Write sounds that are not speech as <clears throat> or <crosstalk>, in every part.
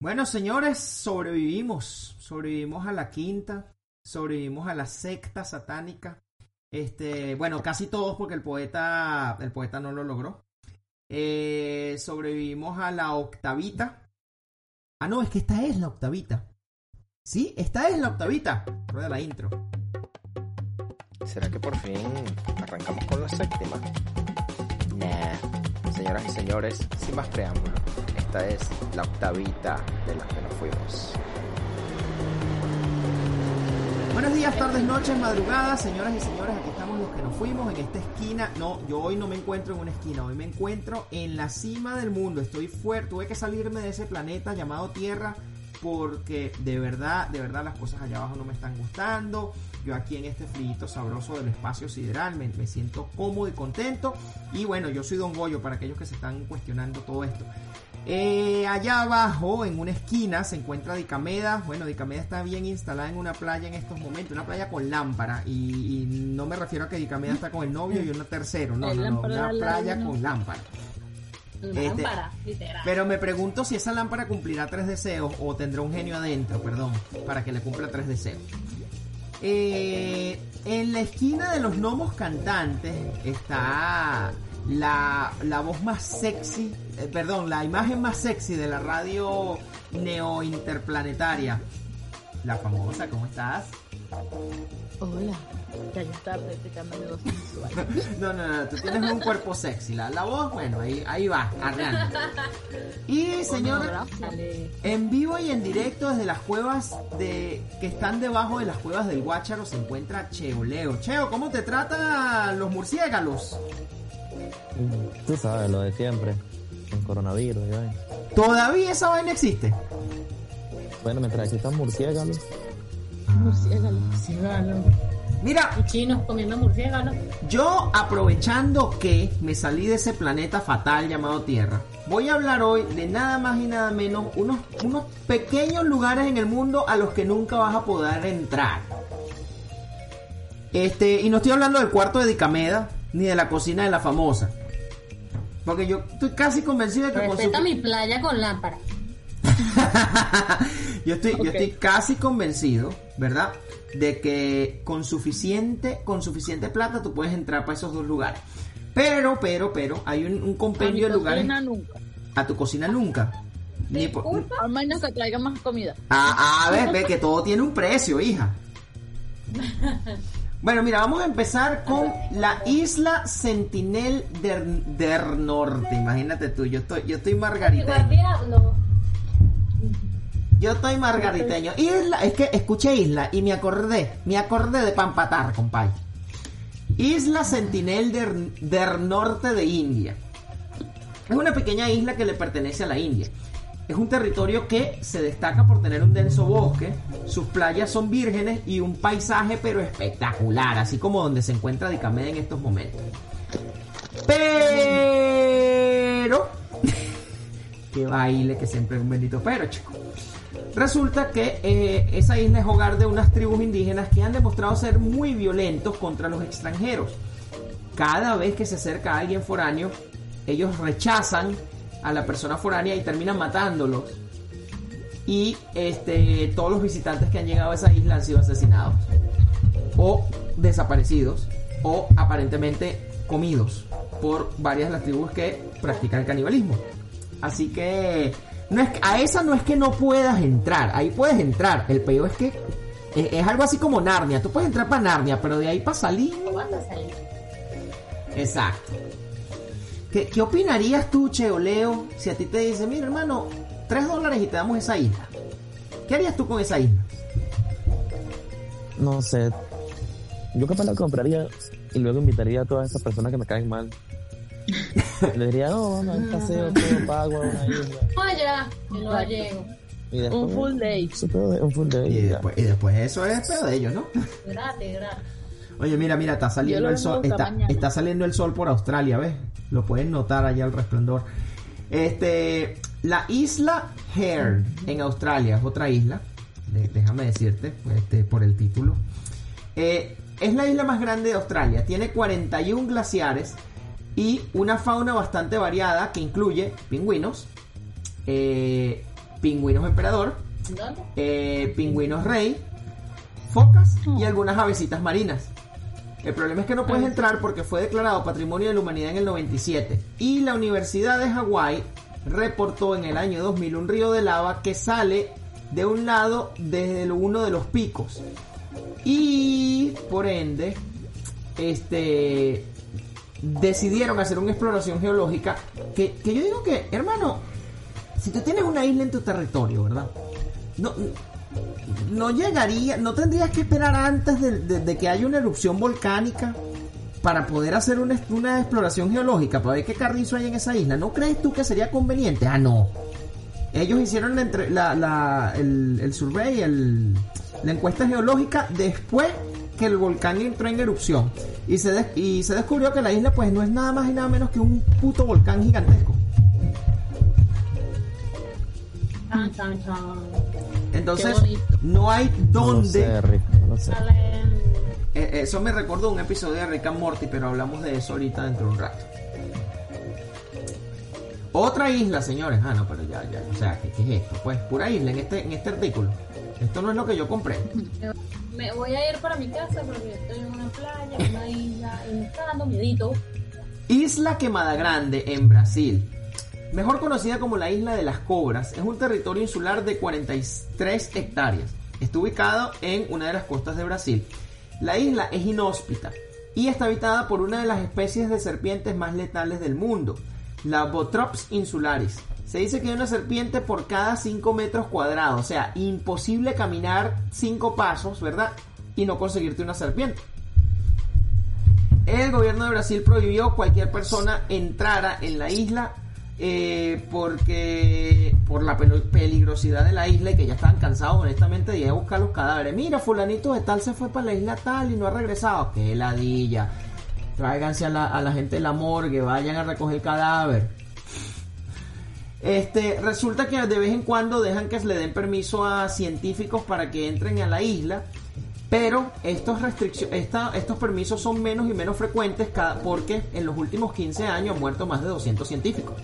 Bueno, señores, sobrevivimos. Sobrevivimos a la quinta. Sobrevivimos a la secta satánica. Este, bueno, casi todos porque el poeta, el poeta no lo logró. Eh, sobrevivimos a la octavita. Ah, no, es que esta es la octavita. Sí, esta es la octavita. Rueda la intro. ¿Será que por fin arrancamos con la séptima? Nah. Señoras y señores, sin más preámbulo, esta es la octavita de las que nos fuimos. Buenos días, tardes, noches, madrugadas, señoras y señores, aquí estamos los que nos fuimos en esta esquina. No, yo hoy no me encuentro en una esquina, hoy me encuentro en la cima del mundo. Estoy fuerte, tuve que salirme de ese planeta llamado Tierra porque de verdad, de verdad las cosas allá abajo no me están gustando. Yo aquí en este frío sabroso del espacio sideral me, me, siento cómodo y contento. Y bueno, yo soy Don Goyo para aquellos que se están cuestionando todo esto. Eh, allá abajo, en una esquina, se encuentra Dicameda. Bueno, Dicameda está bien instalada en una playa en estos momentos, una playa con lámpara. Y, y no me refiero a que Dicameda está con el novio y uno tercero, no, <laughs> no, no, una playa con lámpara. Este, lámpara, literal. Pero me pregunto si esa lámpara cumplirá tres deseos o tendrá un genio adentro, perdón, para que le cumpla tres deseos. Eh, en la esquina de los gnomos cantantes está la, la voz más sexy, eh, perdón, la imagen más sexy de la radio neo interplanetaria. La famosa, ¿cómo estás? Hola. Ya yo estaba practicando mi voz sensual. no, no, no, tú tienes un cuerpo sexy. La, la voz, bueno, ahí, ahí va, arreando. Y señora, en vivo y en directo desde las cuevas de que están debajo de las cuevas del Guácharo se encuentra Cheo Leo. Cheo, ¿cómo te tratan los murciélagos? Tú sabes, lo de siempre. Con coronavirus. ¿Todavía esa vaina existe? Bueno, mientras existan murciélagos. Murciélagos, murciélagos. Mira, comiendo murciélagos. yo aprovechando que me salí de ese planeta fatal llamado Tierra, voy a hablar hoy de nada más y nada menos unos, unos pequeños lugares en el mundo a los que nunca vas a poder entrar. Este, y no estoy hablando del cuarto de Dicameda ni de la cocina de la famosa. Porque yo estoy casi convencido de que con su- Respeta mi playa con lámpara. <laughs> yo estoy, yo estoy casi convencido, ¿verdad? De que con suficiente, con suficiente plata tú puedes entrar para esos dos lugares. Pero, pero, pero, hay un, un compendio de lugares. cocina nunca. A tu cocina nunca. Ni por- A menos que traiga más comida. a, a ver, ve que todo tiene un precio, hija. <laughs> Bueno, mira, vamos a empezar con la isla Sentinel del, del Norte. Imagínate tú, yo estoy, yo estoy margariteño. Yo estoy margariteño. Isla, es que escuché isla y me acordé, me acordé de Pampatar, compadre. Isla Sentinel del, del norte de India. Es una pequeña isla que le pertenece a la India. Es un territorio que se destaca por tener un denso bosque, sus playas son vírgenes y un paisaje pero espectacular, así como donde se encuentra Dicameda en estos momentos. Pero... <laughs> Qué baile que siempre es un bendito pero, chico. Resulta que eh, esa isla es hogar de unas tribus indígenas que han demostrado ser muy violentos contra los extranjeros. Cada vez que se acerca a alguien foráneo, ellos rechazan a la persona foránea y terminan matándolos. Y este, todos los visitantes que han llegado a esa isla han sido asesinados. O desaparecidos. O aparentemente comidos por varias de las tribus que practican el canibalismo. Así que no es, a esa no es que no puedas entrar, ahí puedes entrar. El peor es que es, es algo así como Narnia. Tú puedes entrar para Narnia, pero de ahí para salir. ¿Cómo vas a salir? Exacto. ¿Qué, qué opinarías tú, Cheo Leo, si a ti te dice, mira hermano, 3 dólares y te damos esa isla? ¿Qué harías tú con esa isla? No sé. Yo capaz la compraría y luego invitaría a todas esas personas que me caen mal. <laughs> Le diría, no, no, hay paseo todo pago a una isla. Vaya. Y después, Un full day. un full day. Y después, y después eso es pedo de ellos, ¿no? <laughs> Gratis, gratis. Oye, mira, mira, está saliendo el sol, está, está saliendo el sol por Australia, ¿ves? Lo pueden notar allá el resplandor. Este, la isla Hearn en Australia es otra isla, déjame decirte, este, por el título. Eh, es la isla más grande de Australia, tiene 41 glaciares y una fauna bastante variada que incluye pingüinos, eh, pingüinos emperador, eh, pingüinos rey, focas y algunas avecitas marinas. El problema es que no puedes entrar porque fue declarado Patrimonio de la Humanidad en el 97 y la Universidad de Hawái reportó en el año 2000 un río de lava que sale de un lado desde uno de los picos. Y por ende este decidieron hacer una exploración geológica que, que yo digo que hermano si tú tienes una isla en tu territorio verdad no, no llegaría, no tendrías que esperar antes de, de- que haya una erupción volcánica para poder hacer una, una exploración geológica, para ver qué carrizo hay en esa isla. ¿No crees tú que sería conveniente? Ah, no. Ellos hicieron la- el, el survey, el- la encuesta geológica después que el volcán entró en erupción. Y se, y se descubrió que la isla pues no es nada más y nada menos que un puto volcán gigantesco. Entonces, no hay No dónde... sé, Rick, no lo sé. Sale en- Eh, eso me recordó un episodio de Rick and Morty, pero hablamos de eso ahorita dentro de un rato. Otra isla, señores. Ah, no, pero ya, ya. O sea, ¿qué, qué es esto? Pues pura isla en este, en este artículo. Esto no es lo que yo compré. Me voy a ir para mi casa porque estoy en una playa, en una isla, y me está dando miedito. Isla Quemada Grande en Brasil. Mejor conocida como la Isla de las Cobras, es un territorio insular de 43 hectáreas. Está ubicado en una de las costas de Brasil. La isla es inhóspita y está habitada por una de las especies de serpientes más letales del mundo, la Botrops insularis. Se dice que hay una serpiente por cada 5 metros cuadrados, o sea, imposible caminar 5 pasos, ¿verdad? Y no conseguirte una serpiente. El gobierno de Brasil prohibió cualquier persona entrara en la isla eh, porque por la pel- peligrosidad de la isla y que ya estaban cansados honestamente de ir a buscar los cadáveres. Mira, fulanito de tal se fue para la isla tal y no ha regresado. ¡Qué ladilla! Tráiganse a la, a la gente de la morgue, vayan a recoger cadáver. Este, resulta que de vez en cuando dejan que se le den permiso a científicos para que entren a la isla, pero estos, esta- estos permisos son menos y menos frecuentes cada, porque en los últimos 15 años han muerto más de 200 científicos.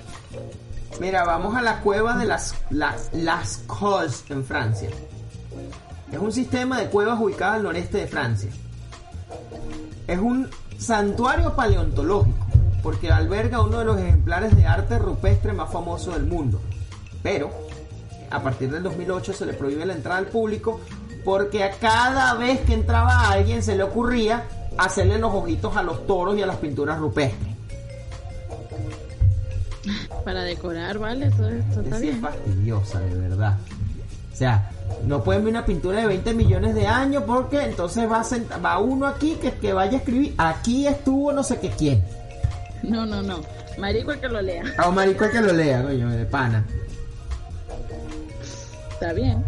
Mira, vamos a la cueva de las, las, las en Francia. Es un sistema de cuevas ubicadas al noreste de Francia. Es un santuario paleontológico porque alberga uno de los ejemplares de arte rupestre más famosos del mundo. Pero a partir del 2008 se le prohíbe la entrada al público porque a cada vez que entraba alguien se le ocurría hacerle los ojitos a los toros y a las pinturas rupestres. Para decorar, ¿vale? Todo esto está es fastidiosa, de verdad. O sea, no pueden ver una pintura de 20 millones de años porque entonces va, a va uno aquí que, que vaya a escribir, aquí estuvo no sé qué quién. <laughs> No, no, no. Marico el que lo lea. A un marico hay que lo lea, coño, de pana. Está bien.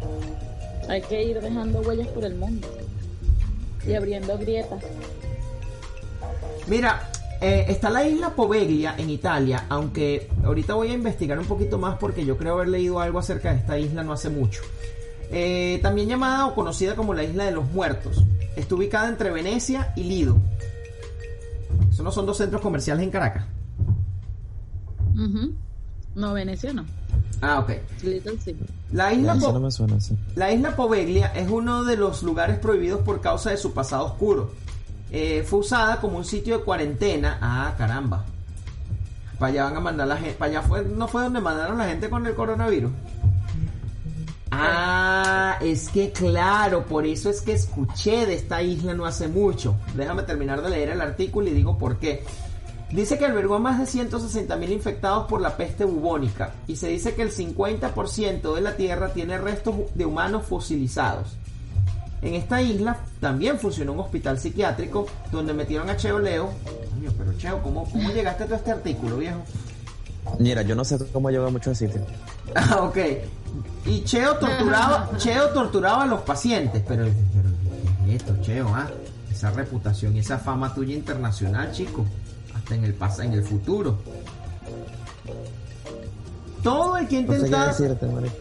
Hay que ir dejando huellas por el mundo. Y abriendo grietas. Mira, eh, está la isla Poveglia en Italia, aunque ahorita voy a investigar un poquito más porque yo creo haber leído algo acerca de esta isla no hace mucho. Eh, también llamada o conocida como la Isla de los Muertos. Está ubicada entre Venecia y Lido. Esos no son dos centros comerciales en Caracas. Ujú. No, Venecia no. Ah, ok. Little sí. La isla, Eso Po- no me suena así. la isla Poveglia es uno de los lugares prohibidos por causa de su pasado oscuro. Eh, fue usada como un sitio de cuarentena. Ah, caramba. Para allá van a mandar la gente. Para allá fue, no fue donde mandaron la gente con el coronavirus. Ah, es que claro, por eso es que escuché de esta isla no hace mucho. Déjame terminar de leer el artículo y digo por qué. Dice que albergó más de 160 mil infectados por la peste bubónica y se dice que el 50% de la Tierra tiene restos de humanos fosilizados. En esta isla también funcionó un hospital psiquiátrico donde metieron a Cheo Leo. Coño, pero Cheo, ¿cómo, cómo llegaste a este artículo, viejo? Mira, yo no sé cómo llega a muchos sitios. Ah, ok. Y Cheo torturaba, Cheo torturaba a los pacientes, pero, pero ¿qué es esto, Cheo? Ah? Esa reputación y esa fama tuya internacional, chico. Hasta en el pas en el futuro. Todo el que ha No sé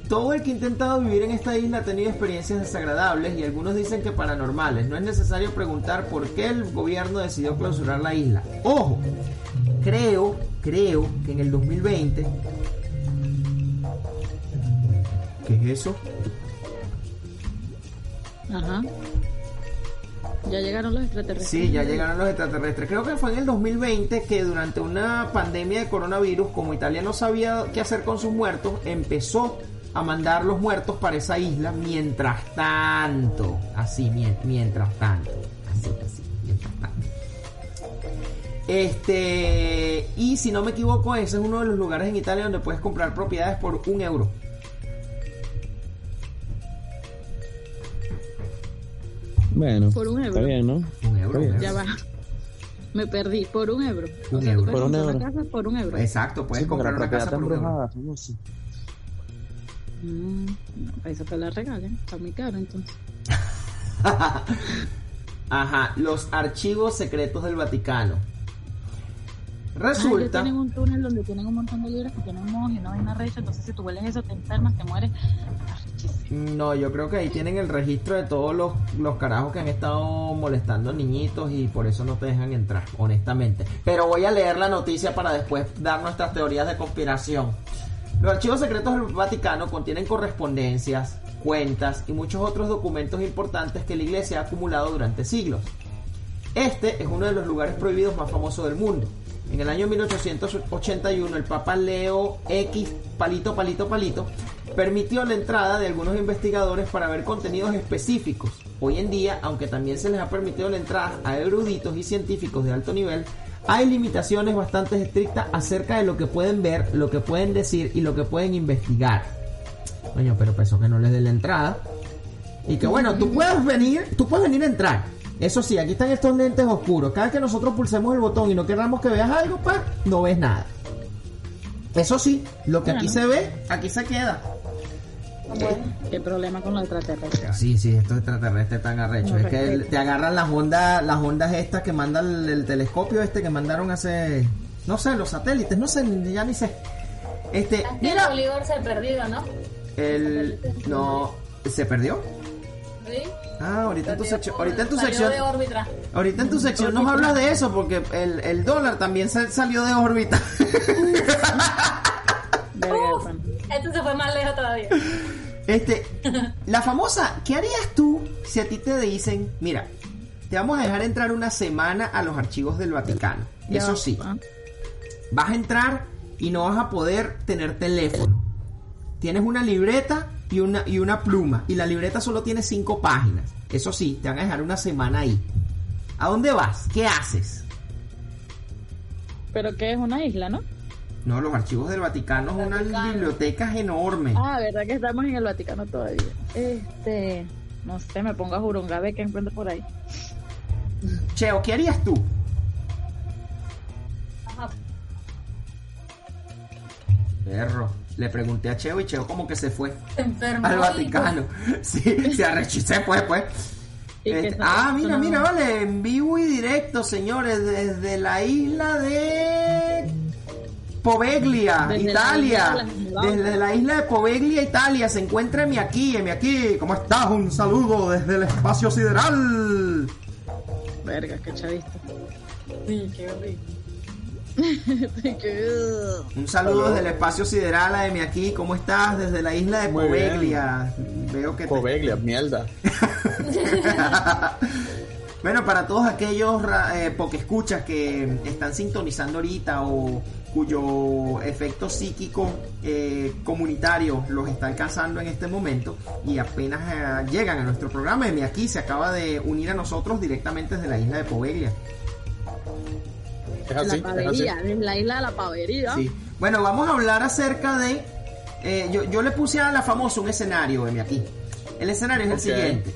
todo el que ha intentado vivir en esta isla ha tenido experiencias desagradables y algunos dicen que paranormales. No es necesario preguntar por qué el gobierno decidió clausurar la isla. Ojo, creo, creo que en el 2020 ¿Qué es eso? Ajá. Ya llegaron los extraterrestres. Sí, ya llegaron los extraterrestres. Creo que fue en el 2020 que durante una pandemia de coronavirus, como Italia no sabía qué hacer con sus muertos, empezó a mandar los muertos para esa isla mientras tanto. Así, mien- mientras tanto. Así, así, mientras tanto. Este, y si no me equivoco, ese es uno de los lugares en Italia donde puedes comprar propiedades por un euro. Bueno, Por un está euro. bien, ¿no? Un euro. Está bien. Ya va. Me perdí. Por un euro. Un o sea, euro. Por un comprar euro. una casa por un euro. Exacto, puedes Sí, comprar una casa está por un euro. Mm, no, eso te la regalen. Está muy caro entonces. <laughs> Ajá, los archivos secretos del Vaticano. Ah, Resulta, tienen un túnel donde tienen un montón de libros que tienen mojos y una recha. Entonces, si tú hueles eso, te enfermas, te mueres. No, yo creo que ahí tienen el registro de todos los, los carajos que han estado molestando niñitos y por eso no te dejan entrar, honestamente. Pero voy a leer la noticia para después dar nuestras teorías de conspiración. Los archivos secretos del Vaticano contienen correspondencias, cuentas y muchos otros documentos importantes que la iglesia ha acumulado durante siglos. Este es uno de los lugares prohibidos más famosos del mundo. En el año 1881 el Papa Leo X palito palito palito permitió la entrada de algunos investigadores para ver contenidos específicos. Hoy en día, aunque también se les ha permitido la entrada a eruditos y científicos de alto nivel, hay limitaciones bastante estrictas acerca de lo que pueden ver, lo que pueden decir y lo que pueden investigar. Coño, pero eso que no les dé la entrada. Y que bueno, tú puedes venir, tú puedes venir a entrar. Eso sí, aquí están estos lentes oscuros. Cada vez que nosotros pulsemos el botón y no queramos que veas algo, pa, no ves nada. Eso sí, lo que aquí se ve, aquí se queda. ¿Qué problema con los extraterrestres? Sí, sí, estos extraterrestres tan arrechos. Es que el- te agarran las ondas, las ondas estas que manda el, el telescopio este que mandaron hace, no sé, los satélites, no sé, ya ni sé. Este, mira, Bolívar se ha perdido, ¿no? el, no, se perdió. Sí. Ah, ahorita en tu sección, ahorita en tu sección, de órbita. ahorita en tu sección nos hablas de eso porque el, el dólar también se salió de órbita. <laughs> Uf, este se fue más lejos todavía. Este, <laughs> la famosa, ¿qué harías tú si a ti te dicen, mira, te vamos a dejar entrar una semana a los archivos del Vaticano? Eso sí, vas a entrar y no vas a poder tener teléfono. Tienes una libreta y una, y una pluma. Y la libreta solo tiene cinco páginas. Eso sí, te van a dejar una semana ahí. ¿A dónde vas? ¿Qué haces? Pero que es una isla, ¿no? No, los archivos del Vaticano son unas bibliotecas enormes. Ah, verdad que estamos en el Vaticano todavía. Este, no sé, me pongo a jurunga a ver qué encuentro por ahí. Cheo, ¿qué harías tú? Ajá. Perro. Le pregunté a Cheo y Cheo como que se fue enfermó. al Vaticano. <laughs> Sí, se arrechó se fue, pues. Este, ah, mira, mira, vale, en vivo y directo, señores, desde la isla de Poveglia, Desde la Italia. isla. Desde la isla de Poveglia, Italia, se encuentra mi aquí, mi aquí. ¿Cómo estás? Un saludo desde el espacio sideral. Verga, qué chavista. Sí, qué horrible. <laughs> Un saludo desde el espacio sideral a mi aquí. ¿Cómo estás? Desde la isla de Poveglia. Veo que te- Poveglia, mierda. <laughs> Bueno, para todos aquellos eh, escuchas que están sintonizando ahorita o cuyo efecto psíquico eh, comunitario los está alcanzando en este momento y apenas eh, llegan a nuestro programa, Emi aquí se acaba de unir a nosotros directamente desde la isla de Poveglia. Es La es pavería, desde la isla de la pavería. Sí. Bueno, vamos a hablar acerca de... eh, yo, yo le puse a la famosa un escenario, Emi aquí. El escenario es el siguiente.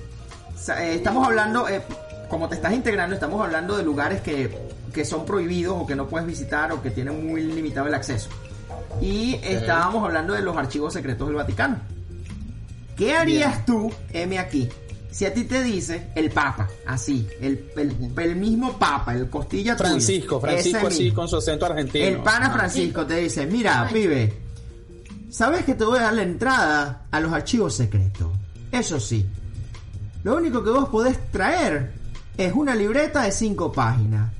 Eh, estamos hablando, eh, como te estás integrando, estamos hablando de lugares que, que son prohibidos o que no puedes visitar o que tienen muy limitado el acceso. Y estábamos hablando de los archivos secretos del Vaticano. ¿Qué harías tú, M aquí, si a ti te dice el Papa, así, el, el, el mismo Papa, el costilla Francisco, Francisco ese así mismo, con su acento argentino. El pana Ah. Francisco te dice, mira, pibe, ¿sabes que te voy a dar la entrada a los archivos secretos? Eso sí, lo único que vos podés traer es una libreta de cinco páginas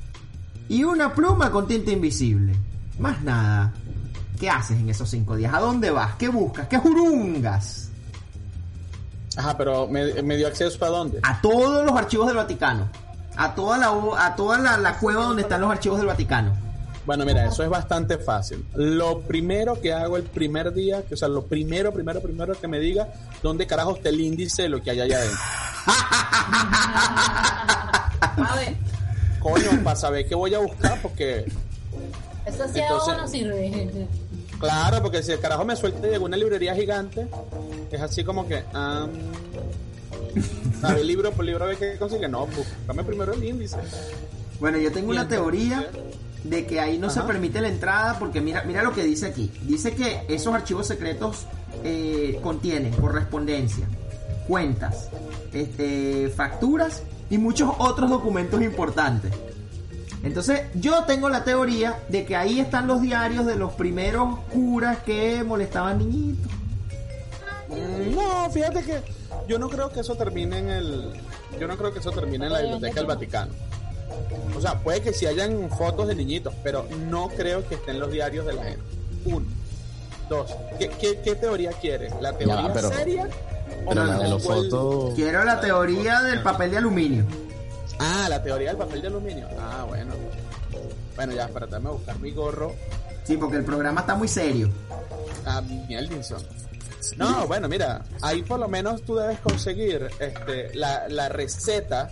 y una pluma con tinta invisible. Más nada. ¿Qué haces en esos cinco días? ¿A dónde vas? ¿Qué buscas? ¿Qué jurungas? Ajá, pero ¿me, me dio acceso a dónde? A todos los archivos del Vaticano. A toda la, a toda la, la cueva donde están los archivos del Vaticano. Bueno, mira, eso es bastante fácil. Lo primero que hago el primer día, que, o sea, lo primero, primero, primero que me diga dónde carajo está el índice de lo que hay allá adentro. <laughs> A ver, Coño, para saber qué voy a buscar, porque, eso sí Entonces- no sirve. Claro, porque si el carajo me suelta de una librería gigante, es así como que, ah, <laughs> a ver, libro por libro, a ver qué consigue. No, pues, dame primero el índice. Bueno, yo tengo Y una teoría de que ahí no se permite la entrada porque mira, mira lo que dice aquí. Dice que esos archivos secretos eh, contienen correspondencia, cuentas, este, facturas y muchos otros documentos importantes. Entonces, yo tengo la teoría de que ahí están los diarios de los primeros curas que molestaban niñitos. No, fíjate que yo no creo que eso termine en el. Yo no creo que eso termine en la biblioteca del Vaticano. O sea, puede que sí hayan fotos de niñitos, pero no creo que estén los diarios de la gente. Uno. Dos. ¿Qué, qué, qué teoría quieres? ¿La teoría pero- seria? o Pero la la de los fotos. Quiero la teoría del papel de aluminio. Ah, la teoría del papel de aluminio. Ah, bueno. Bueno, ya, espérate, déjame buscar mi gorro. Sí, porque el programa está muy serio. a Mieldinson. No, bueno, mira, ahí por lo menos tú debes conseguir este, la, la receta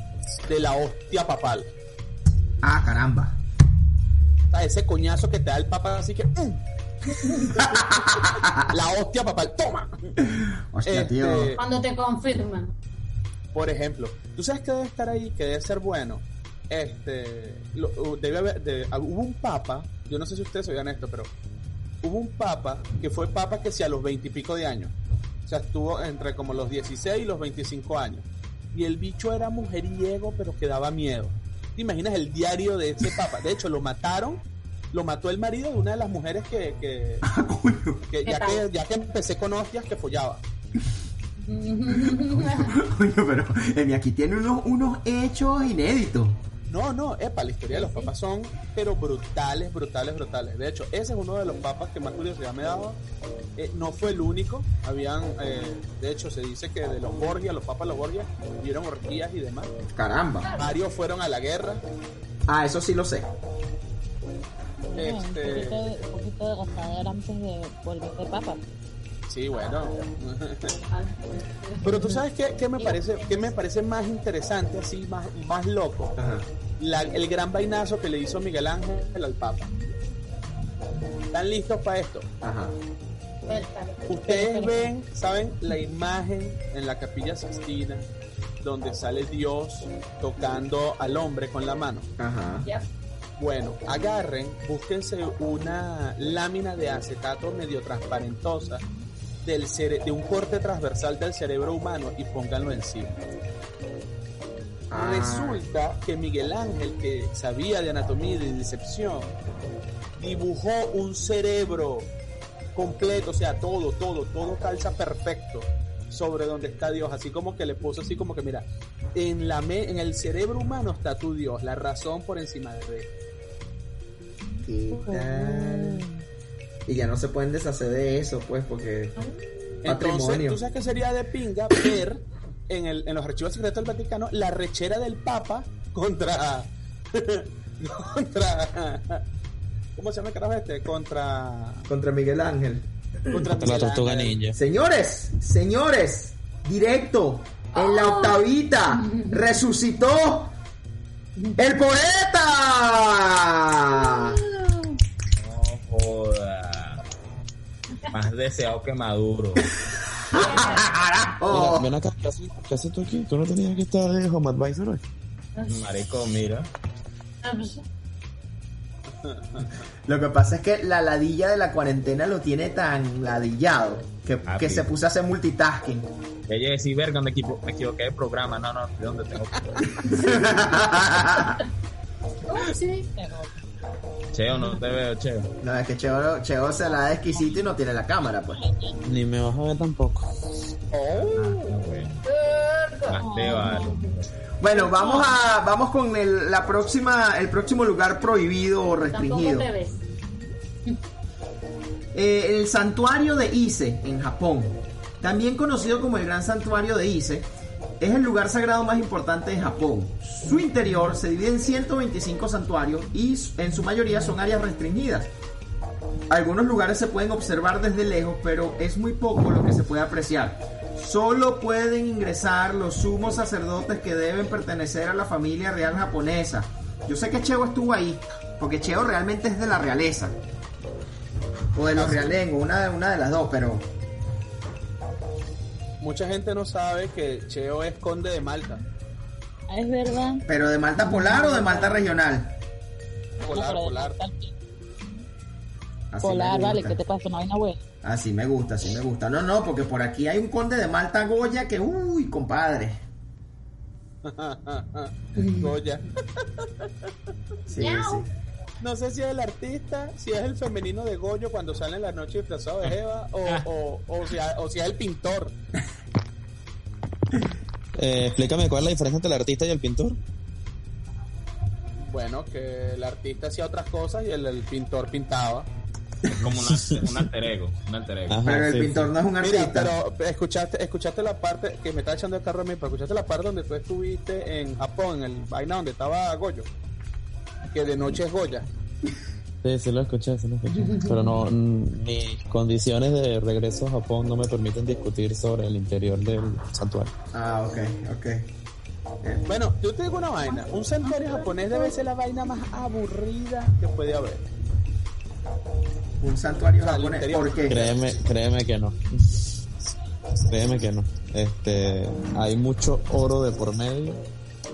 de la hostia papal. Ah, caramba. Ese coñazo que te da el papa, así que... mm. <laughs> la hostia papal, toma. Hostia, Este, tío. Cuando te confirman. Por ejemplo, ¿tú sabes que debe estar ahí, que debe ser bueno? Este, lo- uh, debe haber, de- ah, hubo un papa, yo no sé si ustedes sabían esto, pero hubo un papa que fue papa que sí a los veintipico de años. O sea, estuvo entre como los 16 y los 25 años. Y el bicho era mujeriego, pero que daba miedo. ¿Te imaginas el diario de ese papa? De hecho, lo mataron, lo mató el marido de una de las mujeres que, que, <laughs> que ya, que ya que empecé con hostias, que follaba. <laughs> Coño, pero Emi aquí tiene unos, unos hechos inéditos. No, no, epa, la historia de los papas son, pero brutales, brutales, brutales. De hecho, ese es uno de los papas que más curiosidad me daba. Eh, no fue el único, habían, eh, de hecho, se dice que de los Borgia, los papas de los Borgia, vieron orgías y demás. Caramba. Varios fueron a la guerra. Ah, eso sí lo sé. Un Este, poquito, de- un poquito de gastadera antes de volverte papa. Sí, bueno. Pero tú sabes qué, qué me parece, qué me parece más interesante, así, más, más loco. La- el gran vainazo que le hizo Miguel Ángel al Papa. ¿Están listos para esto? Ajá. Ustedes ven, ¿saben? La imagen en la capilla Sixtina donde sale Dios tocando al hombre con la mano. Ajá. Bueno, agarren, búsquense una lámina de acetato medio transparentosa del de un corte transversal del cerebro humano y pónganlo encima. Ah. Resulta que Miguel Ángel, que sabía de anatomía y de disección, dibujó un cerebro completo, o sea, todo, todo, todo calza perfecto sobre donde está Dios, así como que le puso así como que mira, en la me- en el cerebro humano está tu Dios, la razón por encima de él. ¿Qué tal? Y ya no se pueden deshacer de eso, pues, porque. Entonces, Patrimonio. ¿tú sabes que sería de pinga ver en, el, en los archivos secretos del Vaticano la rechera del Papa contra. <laughs> contra. ¿Cómo se llama el carajo este? Contra. Contra Miguel Ángel. Contra La Miguel tortuga ninja. Señores, señores, directo, en la octavita, resucitó el poeta. Más deseado que maduro. <laughs> Oh, Ven acá, ¿qué haces, qué haces tú aquí? ¿Tú no tenías que estar de Home Advisor hoy? Marico, mira. Lo que pasa es que la ladilla de la cuarentena lo tiene tan ladillado que, que se puso a hacer multitasking. Ella decía, verga, me, equivo- me equivoqué de programa. No, no, ¿de dónde tengo? <laughs> Sí. Cheo, no te veo, Cheo. No, es que Cheo, Cheo se la da exquisito y no tiene la cámara, pues. Ni me vas a ver tampoco. Más te vale. Bueno, vamos a vamos con el, la próxima el próximo lugar prohibido o restringido. te ves. Eh, el santuario de Ise en Japón, también conocido como el Gran Santuario de Ise, es el lugar sagrado más importante de Japón. Su interior se divide en 125 santuarios y en su mayoría son áreas restringidas. Algunos lugares se pueden observar desde lejos, pero es muy poco lo que se puede apreciar. Solo pueden ingresar los sumos sacerdotes que deben pertenecer a la familia real japonesa. Yo sé que Cheo estuvo ahí, porque Cheo realmente es de la realeza. O de los realengos, una de las dos, pero... Mucha gente no sabe que Cheo es conde de Malta. Ah, Es verdad. ¿Pero de Malta Polar o de Malta Regional? Polar, polar. Así Polar, vale. ¿qué te pasa? Una vaina buena. Así me gusta, así me gusta. No, no, porque por aquí hay un conde de Malta Goya que, uy, compadre. <laughs> Goya. Sí, sí. No sé si es el artista, si es el femenino de Goyo cuando sale en la noche disfrazado de Jeva, o, o, o, si, o si es el pintor. <laughs> Eh, explícame cuál es la diferencia entre el artista y el pintor. Bueno, que el artista hacía otras cosas y el, el pintor pintaba. Es como una- un alter ego. Un alter ego. Ajá, Pero el sí, pintor sí. no es un Mira, artista. pero escuchaste, escuchaste la parte que me está echando el carro a mí, pero escuchaste la parte donde tú estuviste en Japón, en el vaina donde estaba Goyo. Que de noche es Goya. Sí, sí lo escuché, sí lo escuché. Pero no, mis condiciones de regreso a Japón no me permiten discutir sobre el interior del santuario. Ah, ok, ok. Eh, Bueno, yo te digo una vaina. Un santuario japonés debe ser la vaina más aburrida que puede haber. un santuario O sea, el japonés. ¿Por qué? Créeme, créeme que no. Créeme que no. Este, hay mucho oro de por medio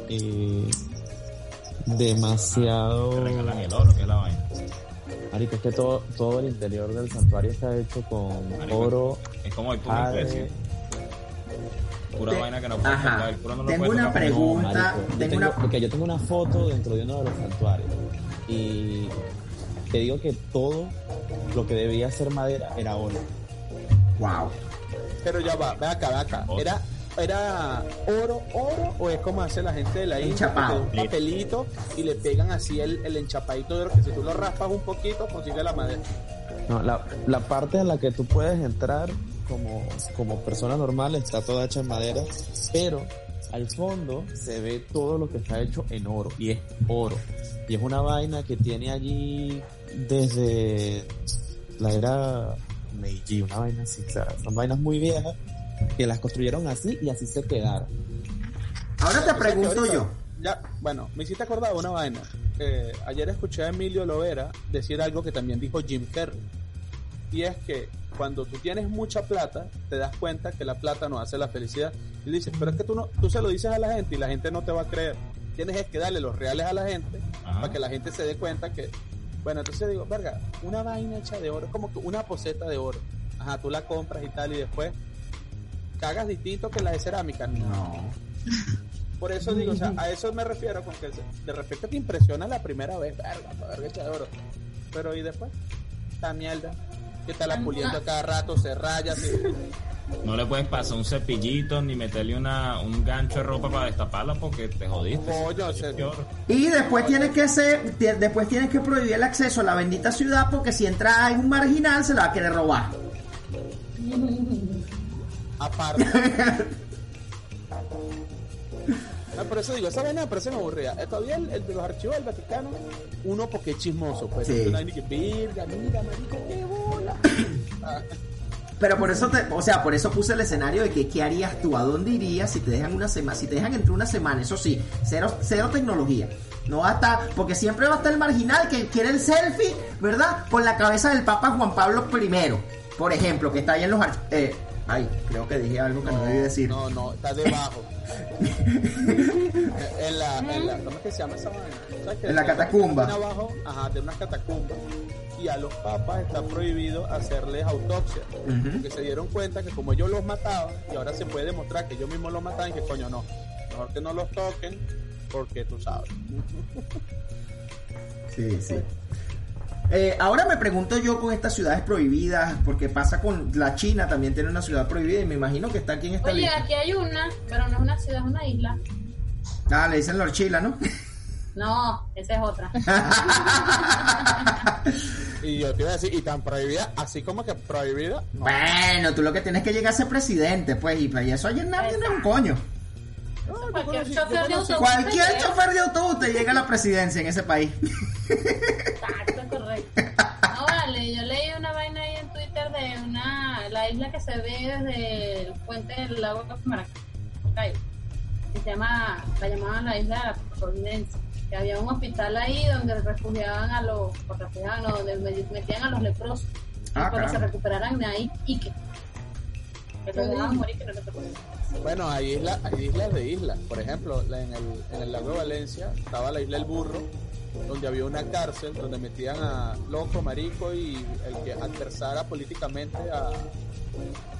y demasiado. Regalan el oro, que es la vaina. Marico, es que todo, todo el interior del santuario está hecho con Marico, oro, Es como el puro jade. precio. Pura vaina que no puedes Ajá. tocar. El puro no lo Tengo una tocar. pregunta. Marico, yo tengo tengo, una- porque yo tengo una foto dentro de uno de los santuarios y te digo que todo lo que debía ser madera era oro. Wow. Pero ya va, ve acá, ve acá. ¿Era, ¿Era oro, oro o es como hace la gente de la India? Un papelito y le pegan así el, el enchapadito de oro que si tú lo raspas un poquito consigue la madera. No, la, la parte en la que tú puedes entrar como, como persona normal está toda hecha en madera, pero al fondo se ve todo lo que está hecho en oro, y es oro. Y es una vaina que tiene allí desde la era Meiji, una vaina así, o sea, son vainas muy viejas que las construyeron así y así se quedaron. Ahora te pregunto ahorita- yo. Ya, bueno, me hiciste acordar de una vaina. Eh, ayer escuché a Emilio Lovera decir algo que también dijo Jim Carrey. Y es que cuando tú tienes mucha plata, te das cuenta que la plata no hace la felicidad. Y dices, pero es que tú no, tú se lo dices a la gente y la gente no te va a creer. Tienes es que darle los reales a la gente Ajá. para que la gente se dé cuenta que, bueno, entonces digo, verga, una vaina hecha de oro, es como que una poseta de oro. Ajá, tú la compras y tal y después cagas distinto que la de cerámica. No. Por eso digo, o sea, a eso me refiero con que de repente te impresiona la primera vez, verga, verga de oro. Pero y después, esta mierda, que está la puliendo a cada rato, se raya, se... No le puedes pasar un cepillito ni meterle una, un gancho de ropa para destaparla porque te jodiste. Coño, Y después tienes que ser, después tienes que prohibir el acceso a la bendita ciudad porque si entra en un marginal se la va a querer robar. <laughs> aparte. No, <laughs> por eso digo, esa vaina me parece aburrida. Eh, Todavía el, el de los archivos del Vaticano, uno porque es chismoso, pues. Sí. Una vaina que, "Virga, mira, marico, qué bola. Ah, <coughs> Pero por eso te, o sea, por eso puse el escenario de que qué harías tú, a dónde irías si te dejan una semana, si te dejan entre una semana, eso sí, cero, cero tecnología. No va a estar, porque siempre va a estar el marginal que quiere el selfie, ¿verdad? Con la cabeza del Papa Juan Pablo I, por ejemplo, que está ahí en los eh, Ay, creo que dije algo que no, debí decir. No, no, está debajo. <laughs> en la, en la, ¿cómo es que se llama esa vaina? En la catacumba. Abajo, ajá, de unas catacumbas. Y a los papas está prohibido hacerles autopsia. Porque se dieron cuenta que como ellos los mataban, y ahora se puede demostrar que ellos mismos los mataban, que coño no. Mejor que no los toquen, porque tú sabes. Sí, sí. Eh, ahora me pregunto yo con estas ciudades prohibidas, porque pasa con la China, también tiene una ciudad prohibida y me imagino que está aquí en esta Oye, lista. aquí hay una, pero no es una ciudad, es una isla. Ah, le dicen Lorchila, ¿no? No, esa es otra. <laughs> Y yo te iba a decir, y tan prohibida, así como que prohibida, no. Bueno, tú lo que tienes que llegar a ser presidente, pues, y y eso ayer nadie no es un coño. Cualquier chofer de autobús. Cualquier chofer de autobús te llega a la presidencia en ese país. <laughs> Exacto, correcto. No vale, yo leí una vaina ahí en Twitter de una la isla que se ve desde el puente del lago de Maracaibo. Que se llama, la llamaban la isla de la Providencia. Que había un hospital ahí donde refugiaban a los, o refugiaban, no, donde metían a los leprosos. Ah, para que se recuperaran de ahí y que. Morir que no se. Bueno, hay, isla, hay islas de islas. Por ejemplo, la- en el, en el lago de Valencia estaba la isla El Burro, donde había una cárcel donde metían a loco, marico y el que adversara políticamente a,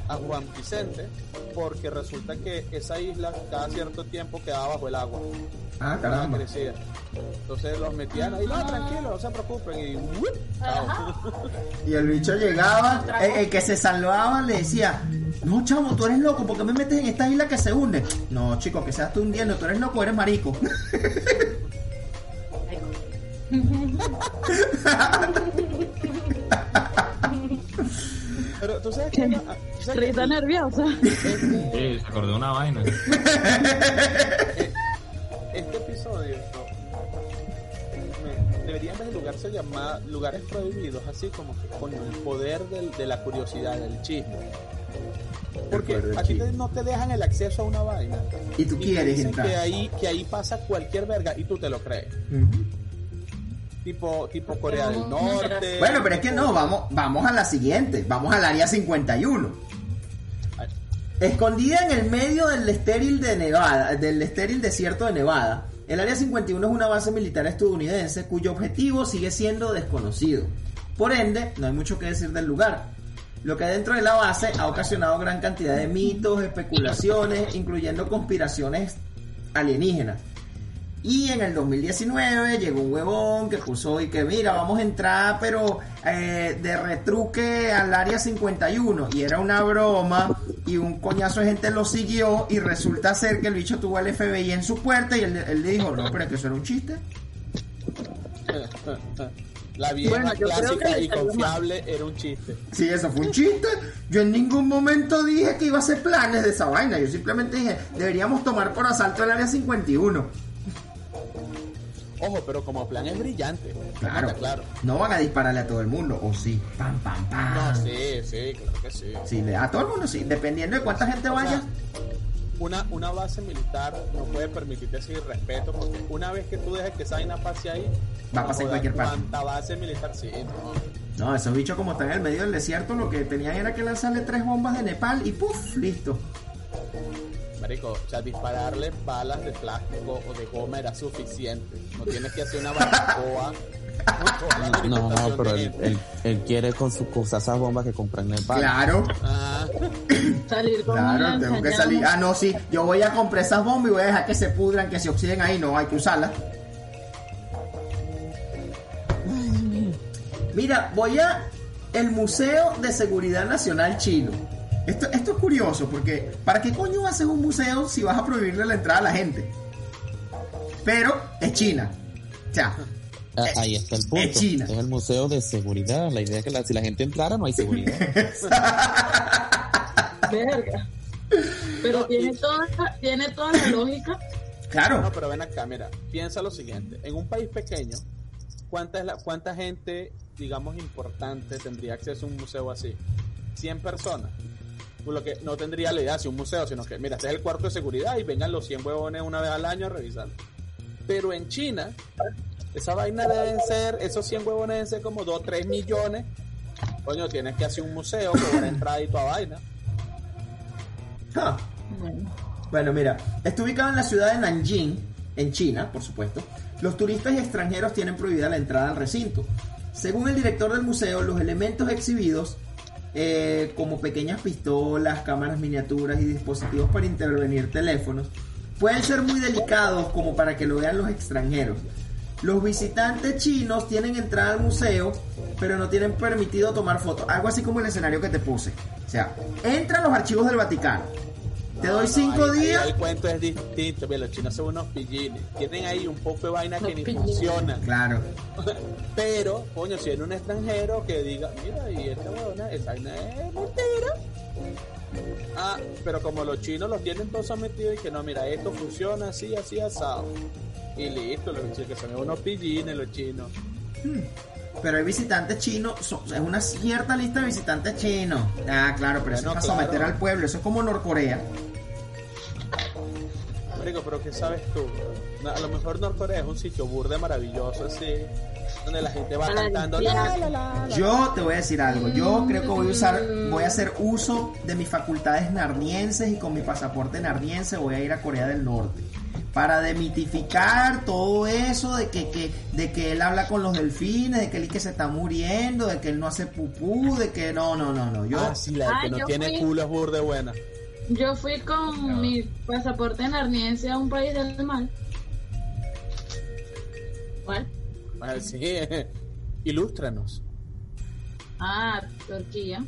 a Juan Vicente, porque resulta que esa isla cada cierto tiempo quedaba bajo el agua. Ah, caramba. crecía. Entonces los metían ahí, no, tranquilo, no se preocupen. Y. Y el bicho llegaba, el, el que se salvaba le decía, no chamo, tú eres loco, ¿por qué me metes en esta isla que se hunde? No, chico, que seas tú hundiendo, tú eres loco, eres marico. <laughs> <laughs> Pero tú sabes que... que- Rita nerviosa. Sí, se acordó de una vaina. <laughs> este episodio debería en vez de lugar se llamar lugares prohibidos así como coño el poder del- de la curiosidad del chisme porque poder del a ti te- chisme. no te dejan el acceso a una vaina Y tú quieres dicen entrar. que ahí que ahí pasa cualquier verga y tú te lo crees. Tipo tipo Corea del Norte Bueno, pero es que no, vamos, vamos a la siguiente, vamos al área 51. Escondida en el medio del estéril de Nevada, del estéril desierto de Nevada, el área 51 es una base militar estadounidense cuyo objetivo sigue siendo desconocido. Por ende, no hay mucho que decir del lugar. Lo que dentro de la base ha ocasionado gran cantidad de mitos, especulaciones, incluyendo conspiraciones alienígenas. Y en el 2019 llegó un huevón que puso y que mira, vamos a entrar, pero eh, de retruque al área 51. Y era una broma y un coñazo de gente lo siguió y resulta ser que el bicho tuvo al FBI en su puerta y él, él le dijo, no, pero es que eso era un chiste. <laughs> la vieja Bueno, clásica y confiable era un chiste Sí, eso fue un chiste. Yo en ningún momento dije que iba a hacer planes de esa vaina. Yo simplemente dije, deberíamos tomar por asalto el área 51. Ojo pero como plan es brillante Claro, claro No van a dispararle a todo el mundo, o sí. Pam, pam, pam. no sí sí claro que sí Sí, a todo el mundo sí, dependiendo de cuánta gente O vaya. sea, una, una base militar no puede permitirte ese irrespeto porque una vez que tú dejes que esa vaina pase ahí, Va a pasar en cualquier parte. ¿Cuánta base militar? Sí, no. No, esos bichos como están en el medio del desierto, lo que tenían era que lanzarle tres bombas de Nepal y ¡puf! Listo. Marico, o sea, dispararle balas de plástico o de goma era suficiente. No tienes que hacer una barbacoa. No, no, pero él, gente. él, él quiere con su, usar esas bombas que compró en Nepal. Claro, Ah, Salir con claro, tengo que salir. Ah, no, sí, yo voy a comprar esas bombas y voy a dejar que se pudran, que se oxiden ahí, no, hay que usarlas. Mira, voy a el Museo de Seguridad Nacional Chino. Esto, esto es curioso porque ¿para qué coño haces un museo si vas a prohibirle la entrada a la gente? Pero es China. O sea, Ah, Ahí está el punto. es China. Es el museo de seguridad. La idea es que la- si la gente entrara no hay seguridad. <laughs> Verga. Pero tiene toda, tiene toda la lógica. claro. no, pero ven acá, mira, piensa lo siguiente. En un país pequeño, ¿cuánta, es la, cuánta gente, digamos, importante tendría acceso a un museo así? 100 personas. Lo que no tendría la idea de un museo, sino que, mira, este es el cuarto de seguridad y vengan los 100 huevones una vez al año a revisar. Pero en China, esa vaina deben ser, esos 100 huevones deben ser como 2, 3 millones. Coño, tienes que hacer un museo con una entrada y toda vaina. Ah. Bueno. Bueno, mira, está ubicado en la ciudad de Nanjing, en China, por supuesto. Los turistas y extranjeros tienen prohibida la entrada al recinto. Según el director del museo, los elementos exhibidos, eh, como pequeñas pistolas, cámaras miniaturas y dispositivos para intervenir teléfonos, pueden ser muy delicados como para que lo vean los extranjeros. Los visitantes chinos tienen entrada al museo, pero no tienen permitido tomar fotos. Algo así como el escenario que te puse. O sea, entra a los archivos del Vaticano. Te doy cinco ahí- ahí días. el cuento es distinto. Mira, los chinos son unos pillines. Tienen ahí un poco de vaina que ni funciona. Claro. <laughs> Pero, coño, si en un extranjero que diga, mira, y esta huevona, esa vaina es mentira. Ah, pero como los chinos los tienen todos sometidos y que no, mira, esto funciona así, así, asado. Y listo, los chinos que son unos pillines, los chinos. Pero hay visitantes chinos, es una cierta lista de visitantes chinos. Ah, claro, pero eso Bueno, es para someter al pueblo, eso es como Norcorea. Marico, pero ¿qué sabes tú? No, A lo mejor Norcorea es un sitio burde maravilloso, así, donde la gente va cantando. la, la, la, la. Yo te voy a decir algo, yo creo que voy a usar, voy a hacer uso de mis facultades narnienses y con mi pasaporte narniense voy a ir a Corea del Norte. Para demitificar todo eso de que, que- de que él habla con los delfines, de que él que se está muriendo, de que él no hace pupú, de que no, no, no, no. Yo, Ah, sí, la de Ah, que no tiene fui- culo es burde buena. Yo fui con mi pasaporte narniense a un país del mal. ¿Cuál? Ah, sí, <laughs> ilústranos. Ah, Turquía.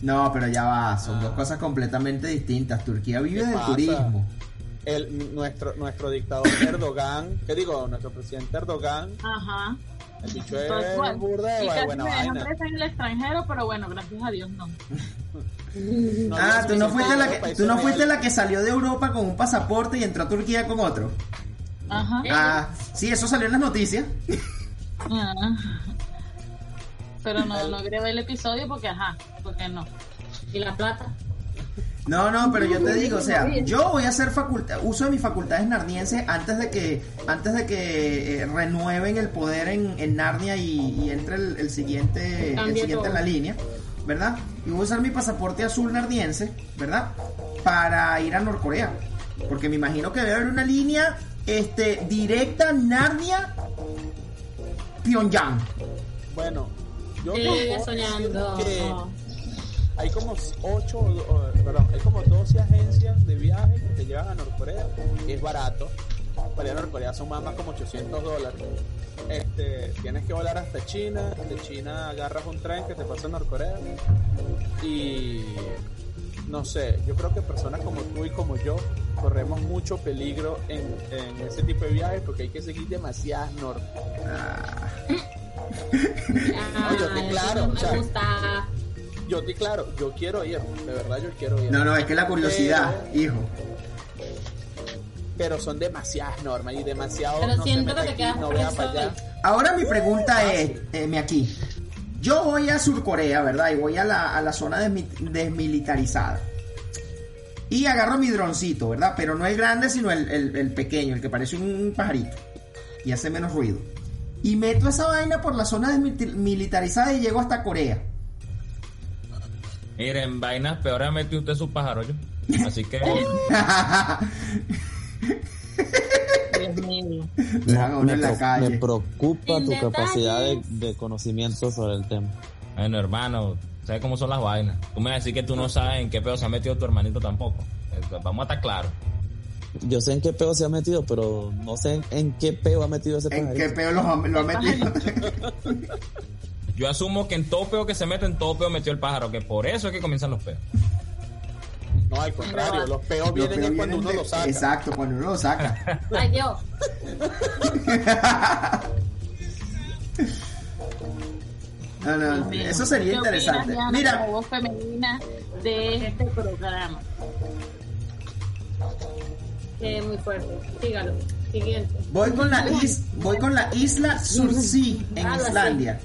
no, pero ya va, son dos cosas completamente distintas. Turquía vive ¿Qué del pasa? turismo. El, nuestro, nuestro dictador <coughs> Erdogan, ¿qué digo? Nuestro presidente Erdogan, Ajá. el bicho Tal es burda de buena vaina. en el extranjero, pero bueno, gracias a Dios no. <laughs> No ah, tú no fuiste la que, tú no fuiste la que salió de Europa con un pasaporte y entró a Turquía con otro. Ajá. Ah, sí, eso salió en las noticias. Ah. Pero no, no grabé el episodio porque, ajá, porque no. ¿Y la plata? No, no, pero yo te digo, o sea, yo voy a hacer facultad, uso de mis facultades narnienses antes de que, antes de que eh, renueven el poder en, en Narnia y, y entre el, el siguiente, el siguiente en la línea, ¿verdad? Y voy a usar mi pasaporte azul narniense, ¿verdad? Para ir a Norcorea, porque me imagino que debe haber una línea, este, directa Narnia, Pyongyang. Bueno, yo decir soñando. que hay como 8, perdón, hay como 12 agencias de viaje que te llevan a Norcorea y es barato. Para ir a Norcorea son más, más como 800 dólares. Este, tienes que volar hasta China, de China agarras un tren que te pasa a Norcorea y no sé, yo creo que personas como tú y como yo corremos mucho peligro en, en ese tipo de viajes porque hay que seguir demasiadas normas. Ah, Ah, yo te eso claro, no me gusta. Yo te claro, yo quiero ir, de verdad yo quiero ir. no, no, es que la curiosidad, hijo. Pero son demasiadas normas y demasiado. Pero no siento que te aquí, quedas no allá. Ahora mi pregunta es, eh, aquí. Yo voy a Surcorea, ¿verdad? Y voy a la, a la zona desmi- desmilitarizada. Y agarro mi droncito, ¿verdad? Pero no el grande, sino el, el- el pequeño, el que parece un pajarito. Y hace menos ruido. Y meto esa vaina por la zona desmilitarizada y llego hasta Corea. Miren, vainas peores ha metido usted su pájaro yo. Así que Dios mío. Me, en la pro- calle. me preocupa En tu detalles. capacidad de, de conocimiento sobre el tema. Bueno, hermano, ¿sabes cómo son las vainas? Tú me vas a decir que tú no sabes en qué pedo se ha metido tu hermanito tampoco. Vamos a estar claros. Yo sé en qué peo se ha metido, pero no sé en, en qué peo ha metido ese ¿En qué peo lo, ha- lo ha metido? <laughs> Yo asumo que en todo peo que se mete, en todo peo metió el pájaro, que por eso es que comienzan los peos. No, al contrario, los peos Los vienen peos cuando vienen uno de- lo saca. Exacto, cuando uno lo saca. <laughs> Ay, yo. <laughs> No, no, Dios eso sería ¿Qué opinas, interesante. Diana, Mira, como voz femenina de este programa. Que muy fuerte. Sígalo. Siguiente. Voy con la is- voy con la isla Surtsey en así. Islandia.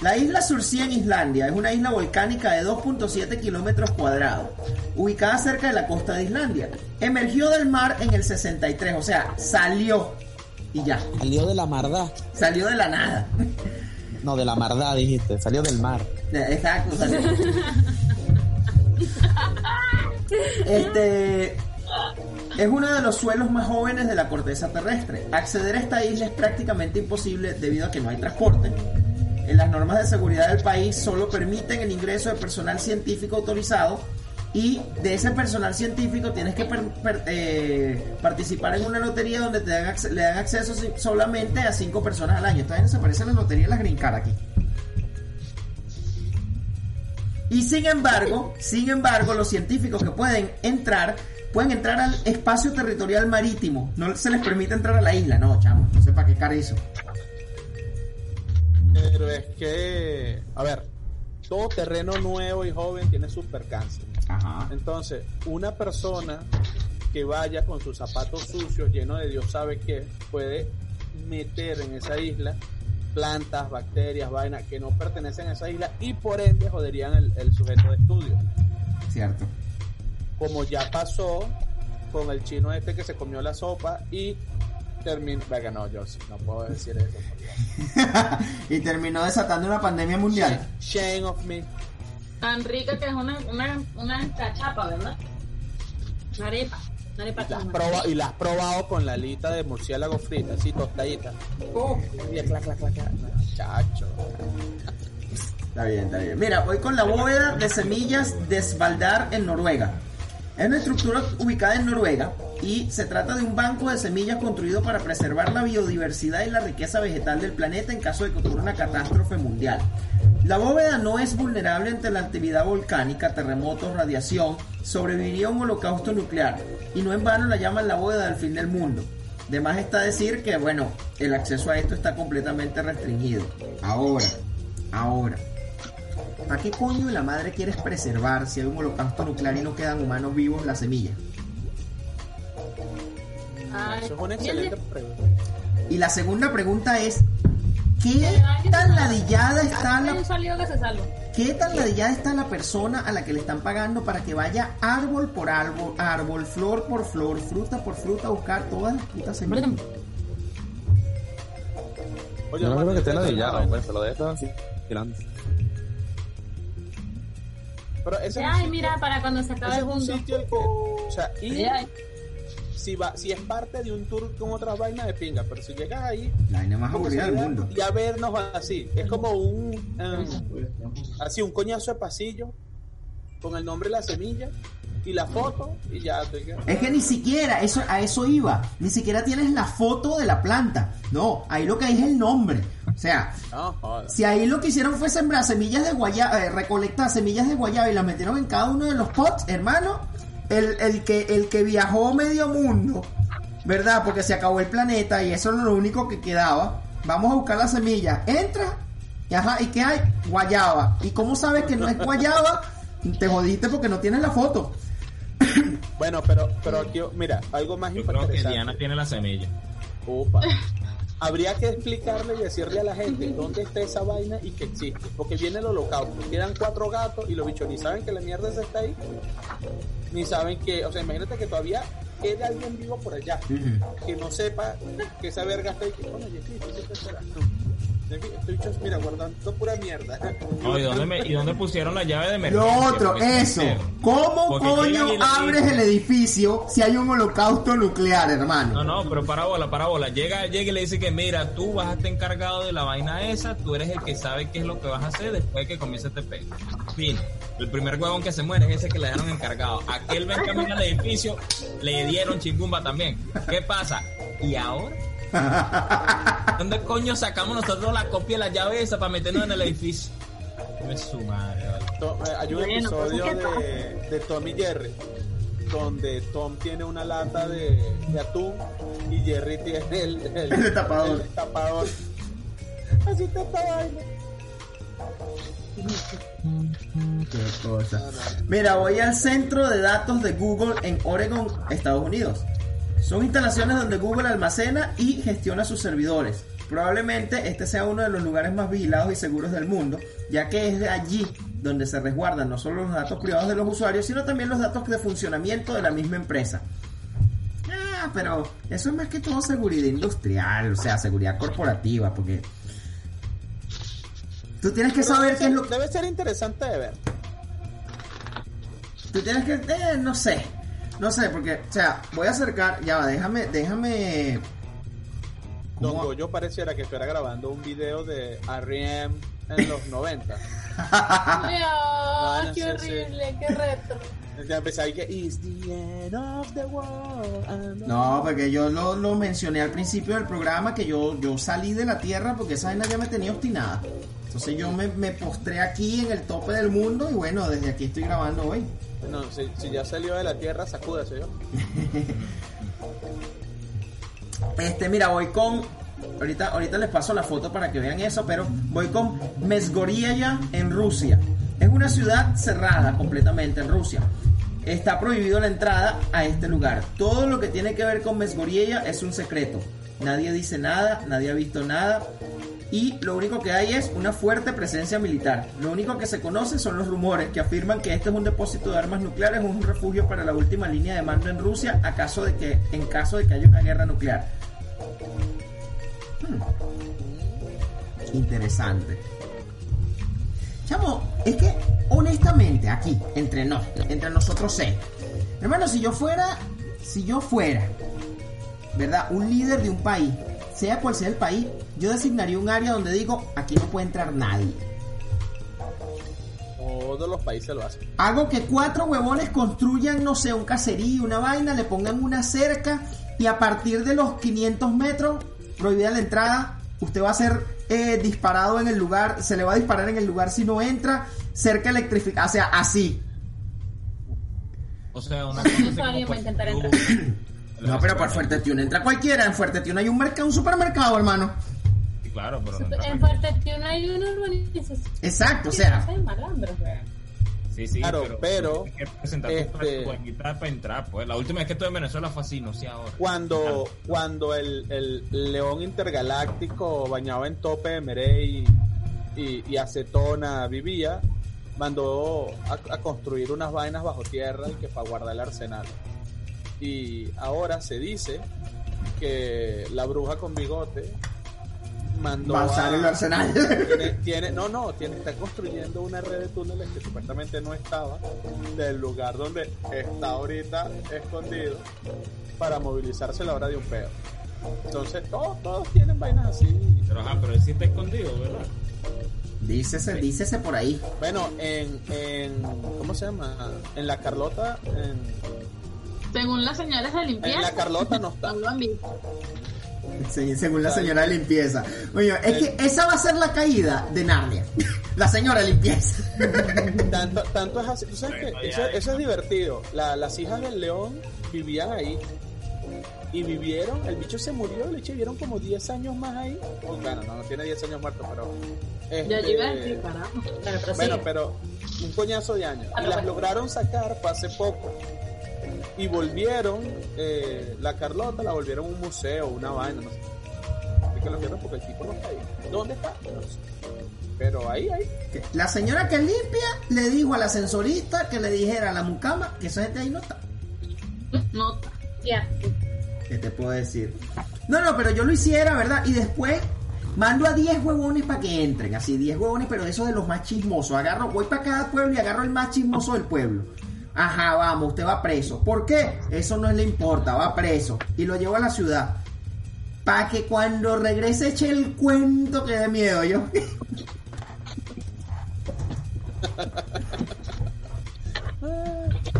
La isla Surtsey en Islandia es una isla volcánica de 2.7 kilómetros cuadrados, ubicada cerca de la costa de Islandia. Emergió del mar en el 63, o sea, salió y ya, Salió de la mardá. salió de la nada. No, de la mardá dijiste. Salió del mar. Exacto, salió. <laughs> Este es uno de los suelos más jóvenes de la corteza terrestre. Acceder a esta isla es prácticamente imposible debido a que no hay transporte. En las normas de seguridad del país solo permiten el ingreso de personal científico autorizado y de ese personal científico tienes que eh, participar en una lotería donde te dan le dan acceso solamente a cinco personas al año. Vaina se parece a la lotería las Green Card aquí. Y sin embargo, sin embargo, los científicos que pueden entrar, pueden entrar al espacio territorial marítimo. No se les permite entrar a la isla, no, chamo. No sé para qué cara eso. Pero es que, a ver, todo terreno nuevo y joven tiene sus percances. Ajá. Entonces, una persona que vaya con sus zapatos sucios, llenos de Dios sabe qué, puede meter en esa isla plantas, bacterias, vainas que no pertenecen a esa isla y por ende joderían el, el sujeto de estudio. Cierto. Como ya pasó con el chino este que se comió la sopa y terminó... Venga, no, yo sí, no puedo decir eso. <laughs> y terminó desatando una pandemia mundial. Shame of me. Tan rica que es una, una, una cachapa, ¿verdad? Una arepa. Una arepa Y la has chama. proba- y la has probado con la alita de murciélago frita, así tostadita. Oh, y clac, clac, clac, clac. Chacho. Está bien, está bien. Mira, voy con la bóveda de semillas de Svalbard en Noruega. Es una estructura ubicada en Noruega y se trata de un banco de semillas construido para preservar la biodiversidad y la riqueza vegetal del planeta en caso de que ocurra una catástrofe mundial. La bóveda no es vulnerable ante la actividad volcánica, terremotos, radiación, sobreviviría a un holocausto nuclear y no en vano la llaman la bóveda del fin del mundo. De más está decir que, bueno, el acceso a esto está completamente restringido. Ahora, ahora, ¿Para qué coño la madre quieres preservar si hay un holocausto nuclear y no quedan humanos vivos la semilla? Ay, Eso es una excelente pregunta. Y la segunda pregunta es, ¿qué tan ladillada está la, qué tan ladillada está la persona a la que le están pagando para que vaya árbol por árbol, árbol, flor por flor, fruta por fruta a buscar todas las putas semillas? Oye, Yo no creo que esté saben- pues se lo dejo así. Pero ese es Ay, sitio- mira, para cuando se acabe ese el es un mundo. sitio que, o sea, ir, Ay, si va, si es parte de un tour con otras vainas de pinga, pero si llegas ahí, La vaina más como aburrida del mundo. ya vernos así, es como un, em, así un coñazo de pasillo con el nombre de la semilla y la foto y ya te. Es que ni siquiera, eso, a eso iba, ni siquiera tienes la foto de la planta. No, ahí lo que hay es el nombre. O sea, No. Si ahí lo que hicieron fue sembrar semillas de guayaba, eh, recolectar semillas de guayaba y las metieron en cada uno de los pots, hermano, el, el que, el que viajó medio mundo, ¿verdad? Porque se acabó el planeta y eso era lo único que quedaba. Vamos a buscar la semilla. Entra, y ajá, ¿y qué hay? Guayaba. ¿Y cómo sabes que no es guayaba? Te jodiste porque no tienes la foto. Bueno, pero, pero aquí, mira, algo más Yo creo que. Diana tiene la semilla. Opa. Habría que explicarle y decirle a la gente dónde está esa vaina y que existe. Porque viene el holocausto. Quedan cuatro gatos y los bichos ni saben que la mierda esa está ahí. Ni saben que, o sea, imagínate que todavía quede alguien vivo por allá. Que no sepa que esa verga está ahí. Que, bueno, Jeffy, ¿qué mira, guardando pura mierda. No, ¿y, dónde me- ¿Y dónde pusieron la llave de Lo emergencia? otro, Porque eso. es ¿Cómo Porque coño abres el edificio si hay un holocausto nuclear, hermano? No, no, pero parábola, parábola. Llega, llega y le dice que mira, tú vas a estar encargado de la vaina esa, tú eres el que sabe qué es lo que vas a hacer después de que comience este peo. Fin. El primer huevón que se muere es ese que le dejaron encargado. Aquel ven camino al edificio, le dieron chingumba también. ¿Qué pasa? ¿Y ahora? ¿Dónde coño sacamos nosotros la copia de la llave esa para meternos en el edificio? Dime su madre, vale. To- eh, Hay un Bueno, episodio pues, ¿qué de, de Tom y Jerry donde Tom tiene una lata de, de atún y Jerry tiene el, el, El tapador. el tapador. Así está. Qué cosa. Mira, voy al centro de datos de Google en Oregon, Estados Unidos. Son instalaciones donde Google almacena y gestiona sus servidores. Probablemente este sea uno de los lugares más vigilados y seguros del mundo, ya que es de allí donde se resguardan no solo los datos privados de los usuarios, sino también los datos de funcionamiento de la misma empresa. Ah, pero eso es más que todo seguridad industrial, o sea, seguridad corporativa, porque tú tienes que Pero saber qué es lo que... Debe ser interesante de ver. tú tienes que, eh, no sé, no sé, porque, o sea, voy a acercar, ya va, déjame, déjame. Don pareciera que estuviera grabando un video de R.E.M. en los <laughs> 90. Dios, no qué horrible, qué retro. <laughs> Ya empecé ahí que It's the end of the world. and- No, porque yo lo, lo mencioné al principio del programa que yo, yo salí de la tierra porque esa vaina ya me tenía obstinada. Entonces yo me, me postré aquí en el tope del mundo y bueno, desde aquí estoy grabando hoy. No, si, ya salió de la tierra, sacúdese yo. <laughs> Este, mira, voy con. Ahorita, ahorita les paso la foto para que vean eso, pero voy con Mesgorieya en Rusia. Es una ciudad cerrada completamente en Rusia. Está prohibido la entrada a este lugar. Todo lo que tiene que ver con Mesgorieya es un secreto. Nadie dice nada, nadie ha visto nada. Y lo único que hay es una fuerte presencia militar. Lo único que se conoce son los rumores que afirman que este es un depósito de armas nucleares, un refugio para la última línea de mando en Rusia, a de que, en caso de que haya una guerra nuclear. Hmm. Interesante. Chamo, es que honestamente aquí, entre nos, entre nosotros seis, hermano, si yo fuera, si yo fuera, ¿verdad? Un líder de un país, sea cual sea el país, yo designaría un área donde digo, aquí no puede entrar nadie. Todos los países lo hacen. Hago que cuatro huevones construyan, no sé, un caserío, una vaina, le pongan una cerca y a partir de los 500 metros, prohibida la entrada, usted va a ser eh, disparado en el lugar, se le va a disparar en el lugar si no entra, cerca electrificada, o sea, así. O sea, una <laughs> cosa así Eso como alguien va a intentar entrar. No, pero por Fuerte Tiuna entra cualquiera, en Fuerte Tiuna hay un mercado, un supermercado, hermano. Claro, pero no En Tiuna hay una urbanización. Exacto, o sea. Sí, sí, Claro, pero, este- para entrar, pues. La última vez que estuve en Venezuela fue así, no sé ahora. Cuando, cuando el, el león intergaláctico bañado en tope de Merey y, y, y acetona vivía, mandó a, a construir unas vainas bajo tierra y que para guardar el arsenal. Y ahora se dice que la bruja con bigote mandó va a usar el arsenal. tiene, tiene- no, no, tiene, está construyendo una red de túneles que supuestamente no estaba del lugar donde está ahorita escondido para movilizarse a la hora de un pedo. Entonces, todos, todos tienen vainas así. Pero, ajá, pero él sí está escondido, ¿verdad? dícese, dícese por ahí. Bueno, en, en, ¿cómo se llama? En la Carlota, en, Según las señales de en limpieza, la Carlota no está. <laughs> no lo han visto. Sí, según la señora de limpieza. Oye, es que esa va a ser la caída de Narnia. <laughs> La señora de limpieza. Tanto, tanto es así. ¿Tú sabes Bueno, que ya eso, es. eso es divertido. La- las hijas del león vivían ahí. Y vivieron, el bicho se murió, le vivieron como 10 años más ahí. Oh, bueno, no, no tiene 10 años muerto, pero. Este, yo iba a decir, caramba. Claro, pero Bueno, sí. pero un coñazo de años. Y las lograron sacar fue hace poco. Y volvieron, eh, la Carlota la volvieron un museo, una vaina, no sé. Así que lo vieron porque el tipo no está ahí. ¿Dónde está? No sé. Pero ahí, ahí. La señora que limpia le dijo al ascensorista que le dijera a la mucama que esa gente ahí no está. No, Ya. ¿Qué te puedo decir? No, no, pero yo lo hiciera, ¿verdad? Y después mando a 10 huevones para que entren. Así, 10 huevones, pero de esos de los más chismosos. Agarro, voy para cada pueblo y agarro el más chismoso del pueblo. Ajá, vamos, usted va preso. ¿Por qué? Eso no le importa, va preso. Y lo llevo a la ciudad. Para que cuando regrese eche el cuento que dé miedo yo.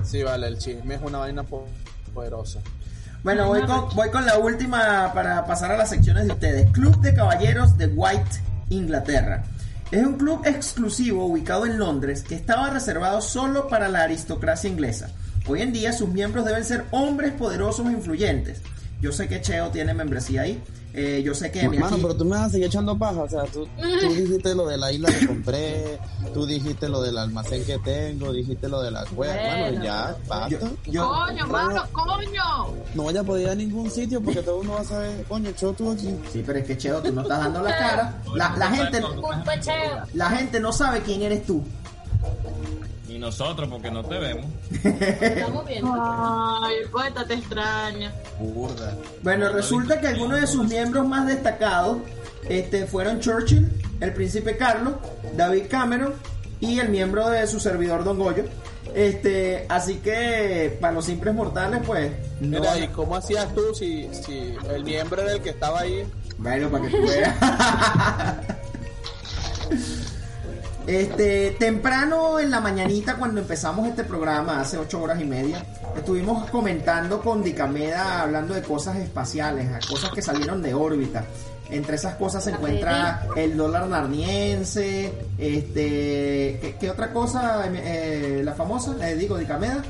Sí, vale, el chisme es una vaina po- poderosa. Bueno, voy con, voy con la última para pasar a las secciones de ustedes. Club de Caballeros de White, Inglaterra. Es un club exclusivo ubicado en Londres que estaba reservado solo para la aristocracia inglesa. Hoy en día sus miembros deben ser hombres poderosos e influyentes. Yo sé que Cheo tiene membresía ahí. Eh, yo sé que mi Mano, aquí- pero tú me vas a seguir echando paja. O sea, tú, tú <laughs> dijiste lo de la isla que compré, tú dijiste lo del almacén que tengo, dijiste lo de la cueva. Bueno. Mano, ya, basta. yo- yo- coño, mano, coño. No vaya a poder ir a ningún sitio porque todo uno va a saber, coño, Cho tú aquí. Sí, pero es que Cheo, tú no estás dando la cara. La, la gente, Cheo. la gente no sabe quién eres tú. Y nosotros, porque no te vemos. Estamos viendo. Ay, el poeta te extraña. Burda. Bueno, resulta que algunos de sus miembros más destacados este, fueron Churchill, el príncipe Carlos, David Cameron y el miembro de su servidor Don Goyo. Este, así que para los simples mortales, pues. No, Mira, ¿y cómo hacías tú si, si el miembro del que estaba ahí? Bueno, para que tú veas. <laughs> Este, temprano en la mañanita cuando empezamos este programa, hace ocho horas y media, estuvimos comentando con Dicameda hablando de cosas espaciales, a cosas que salieron de órbita. Entre esas cosas se encuentra el dólar narniense, este, ¿qué, qué otra cosa? Eh, la famosa, eh, digo, Dicameda.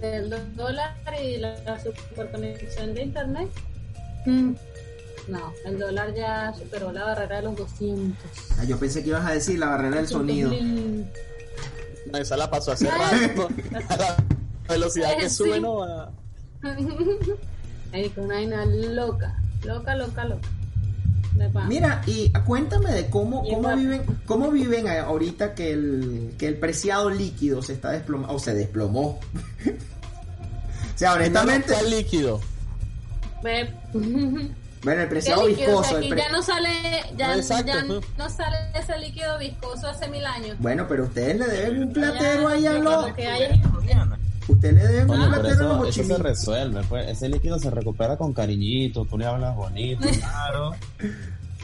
Del dólar y la, la superconexión de internet. No, el dólar ya superó la barrera de los 200. Ah, yo pensé que ibas a decir la barrera del sonido. No, esa la pasó hace rato. A la velocidad que <laughs> Sí. sube, no va. <laughs> Ahí con una vaina loca, loca, loca, loca. Mira, y cuéntame de cómo, cómo viven, cómo viven ahorita que el, que el preciado líquido se está desplomando, o se desplomó. <laughs> o sea, honestamente, ¿Cuál líquido? Bueno, el ¿Qué preciado líquido? O viscoso. sea, el pre- ya no sale, ya, No, sale ese líquido viscoso hace mil años. Bueno, pero ustedes le deben un platero ahí a los... lo que hay es- Ustedes le deben un Bueno, platero a los eso, eso se resuelve, pues. Ese líquido se recupera con cariñito, tú le hablas bonito. <laughs> Claro.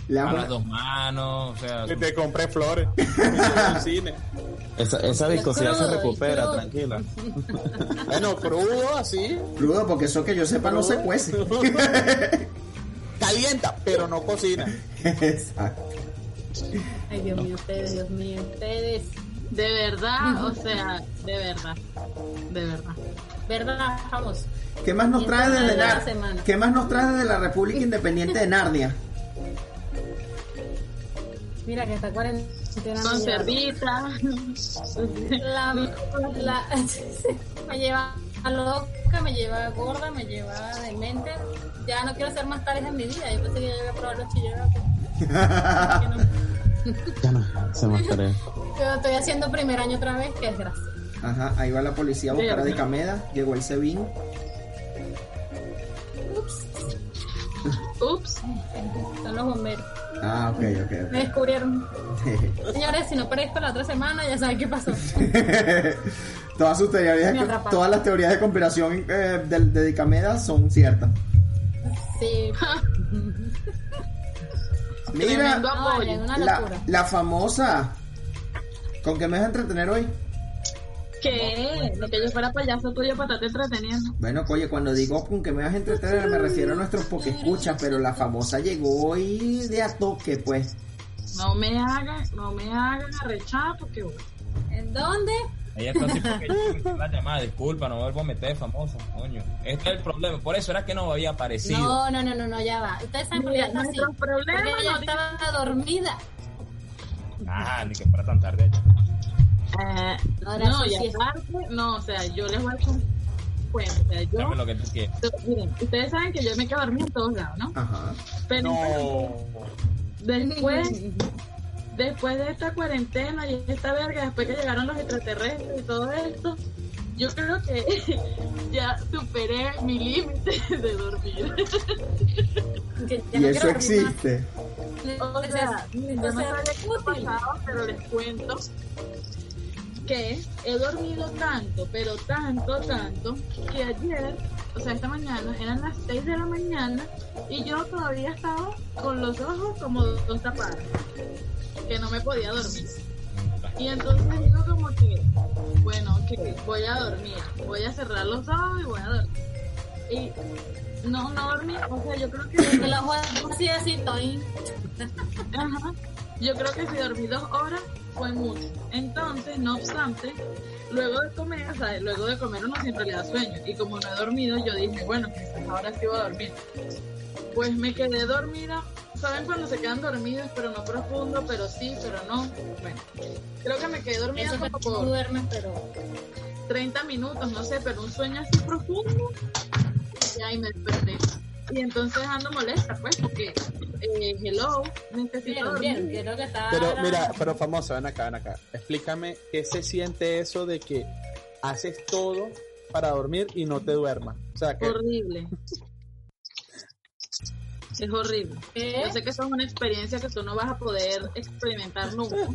Le A las dos manos, o sea. Te compré flores. En el cine. Esa, esa viscosidad se recupera, crudo. tranquila. Bueno, crudo, así. Crudo, porque eso que yo sepa no se cuece. <laughs> Calienta, pero no cocina. <laughs> Exacto. Ay, Dios mío, ustedes, Dios mío, ustedes. De verdad, o sea, de verdad. De verdad. ¿Verdad? Vamos. ¿Qué más nos trae desde de la semana. ¿Qué más nos trae desde la República <laughs> Independiente de Narnia? Mira que está cuarentena. Con <laughs> me lleva- cerdita. La, la, me lleva loca, me lleva gorda, me lleva demente. Ya no quiero hacer más tareas en mi vida. Yo pensé que ya iba a probar los chilleros. <laughs> Ya no, se me tarea. Yo estoy haciendo primer año otra vez, que desgracia. Ajá, ahí va la policía a buscar a Dicameda. Llegó el Sebin. Ups. Son los bomberos. Ah, ok, ok, Me descubrieron. <laughs> Señores, si no parezco la otra semana, ya saben qué pasó. <laughs> todas sus teorías, atraparon. todas las teorías de conspiración eh, de, de Dicameda son ciertas. Sí. <laughs> Mira, No, vale, una la, la famosa. ¿Con qué me vas a entretener hoy? ¿Qué? Lo que yo fuera payaso tuyo para estarte entreteniendo. Bueno, oye, cuando digo con que me vas a entretener me refiero a nuestros escuchas, pero la famosa llegó hoy de a toque, pues. No me hagan, no me hagan arrechar porque bueno, ¿En dónde? Ella está así porque yo la llamada, disculpa, no me vuelvo a meter famoso, coño. Este es el problema, por eso era que no había aparecido. No, no, no, no, no, ya va. Ustedes saben por qué está así. problemas Porque ella no estaba dormida. Ah, ni que fuera tan tarde. Eh, Ahora no, sí, y aparte, no, o sea, yo les voy a un cuento. O sea, yo, Dame lo que tú quieras. miren, ustedes saben que yo me quedo dormida en todos lados, ¿no? Ajá. Pero No. después, después de esta cuarentena y esta verga, después que llegaron los extraterrestres y todo esto, yo creo que <laughs> ya superé mi límite de dormir. Y no eso quiero dormir existe. más. O sea, no útil. pasaba, pero les cuento que he dormido tanto, pero tanto, tanto, que ayer, o sea, esta mañana, eran las 6 de la mañana y yo todavía estaba con los ojos como dos tapados, que no me podía dormir. Y entonces digo como que, bueno, que voy a dormir, voy a cerrar los ojos y voy a dormir. Y no, no dormí, o sea, yo creo que... Los ojos así, así, estoy. <laughs> Yo creo que si dormí dos horas fue mucho. Entonces, no obstante, luego de comer, o sea, luego de comer uno siempre le da sueño. Y como no he dormido, yo dije, bueno, quizás ahora sí voy a dormir. Pues me quedé dormida. ¿Saben cuando se quedan dormidos, pero no profundo, pero sí, pero no? Bueno, creo que me quedé dormida Eso como por duermes, pero. 30 minutos, no sé, pero un sueño así profundo. Y ya, y me desperté. Y entonces ando molesta, pues, porque, eh, hello, necesito dormir. que que está. Pero mira, pero famosa, ven acá, ven acá. Explícame qué se siente eso de que haces todo para dormir y no te duermas. O sea, que Horrible. Es horrible. ¿Qué? Yo sé que eso es una experiencia que tú no vas a poder experimentar nunca. <laughs>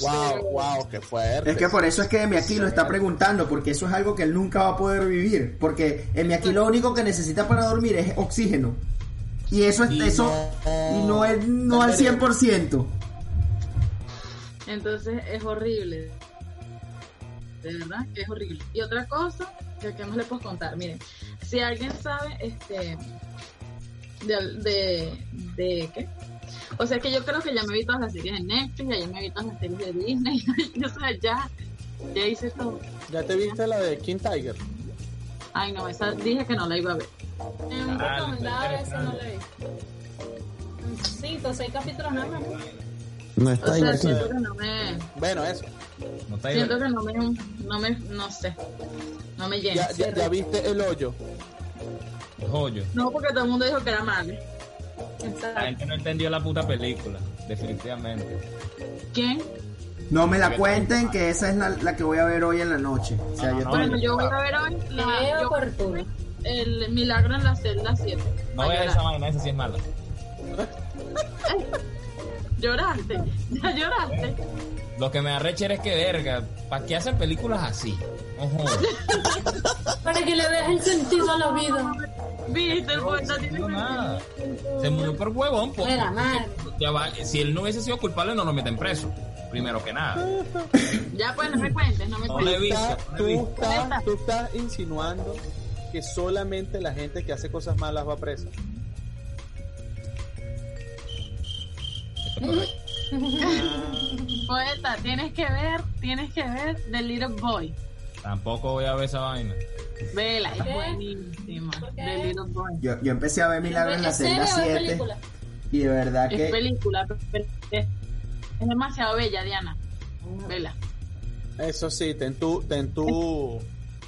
Wow, wow, qué fuerte. Es que por eso es que Emi aquí lo está preguntando, porque eso es algo que él nunca va a poder vivir. Porque Emi aquí lo único que necesita para dormir es oxígeno. Y eso es Y eso no- y no es no al 100%. Entonces es horrible. De verdad que es horrible. Y otra cosa, que ¿qué más le puedo contar? Miren, si alguien sabe, este, de, de, de ¿qué? O sea que yo creo que ya me vi todas las series de Netflix, ya me vi todas las series de Disney, <laughs> o sea, ya, ya hice todo. ¿Ya te viste la de King Tiger? Ay, no, esa dije que no la iba a ver. En un Ah, recomendado ese no le vi. Cinco, seis capítulos nada más. No O está sea, divertido. siento que no me, Bueno, eso. No está siento que no me, no me, no sé, no me llena. Ya, ya, ya viste el hoyo. Joyo. No, porque todo el mundo dijo que era malo. La gente no entendió la puta película, definitivamente. ¿Quién? No me la cuenten que esa es la, la que voy a ver hoy en la noche. O sea, No, yo no, Bueno, yo voy a ver hoy la, yo- el milagro en la celda 7. No veas esa vaina, esa sí es mala. Lloraste, ya lloraste. Lo que me arrecha es que, verga, ¿para qué hacen películas así? Ojo. Para que le veas el sentido a la vida. Viste, el poeta tiene No, nada. Se murió por huevón. pues. Ya va, si él no hubiese sido culpable, no lo meten preso. Primero que nada. Ya pues no me cuentes, no me No le cuentes. Está- tú, he visto. estás, tú estás insinuando que solamente la gente que hace cosas malas va presa. Poeta, tienes que ver, tienes que ver The Little Boy. Tampoco voy a ver esa vaina. Vela, es buenísima. Yo, yo empecé a ver Milagro en la ¿Es celda o es 7 película? y de verdad Es que película, pero es, es demasiado bella, Diana. Vela. Eso sí, ten tu, ten tu,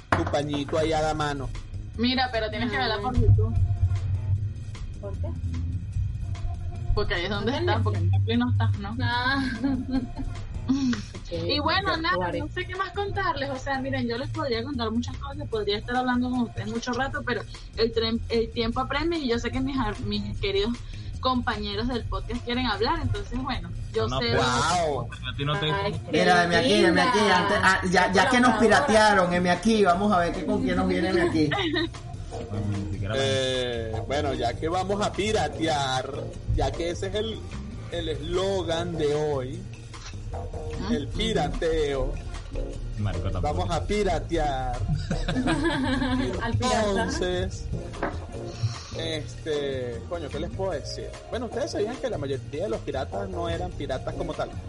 tu pañito ahí a la mano. Mira, pero tienes que verla por YouTube. ¿Por qué? Porque ahí es donde ¿En está, porque en Netflix no está, ¿no? Ah. <laughs> Y bueno, nada, no sé qué más contarles. O sea, miren, yo les podría contar muchas cosas, podría estar hablando con ustedes mucho rato, pero el, tren- el tiempo apremia y yo sé que mis, mis queridos compañeros del podcast quieren hablar. Entonces, bueno, yo No, sé. ¡Wow! A ti no te Ay, Mira, M aquí, M aquí, antes- ah, ya, ya que nos piratearon, M aquí, vamos a ver qué con quién nos viene M aquí. Eh, bueno, ya que vamos a piratear, ya que ese es el el eslogan de hoy, el pirateo, vamos a piratear. <laughs> Entonces, este, coño, ¿qué les puedo decir? Bueno, ustedes sabían que la mayoría de los piratas no eran piratas como tal. <laughs>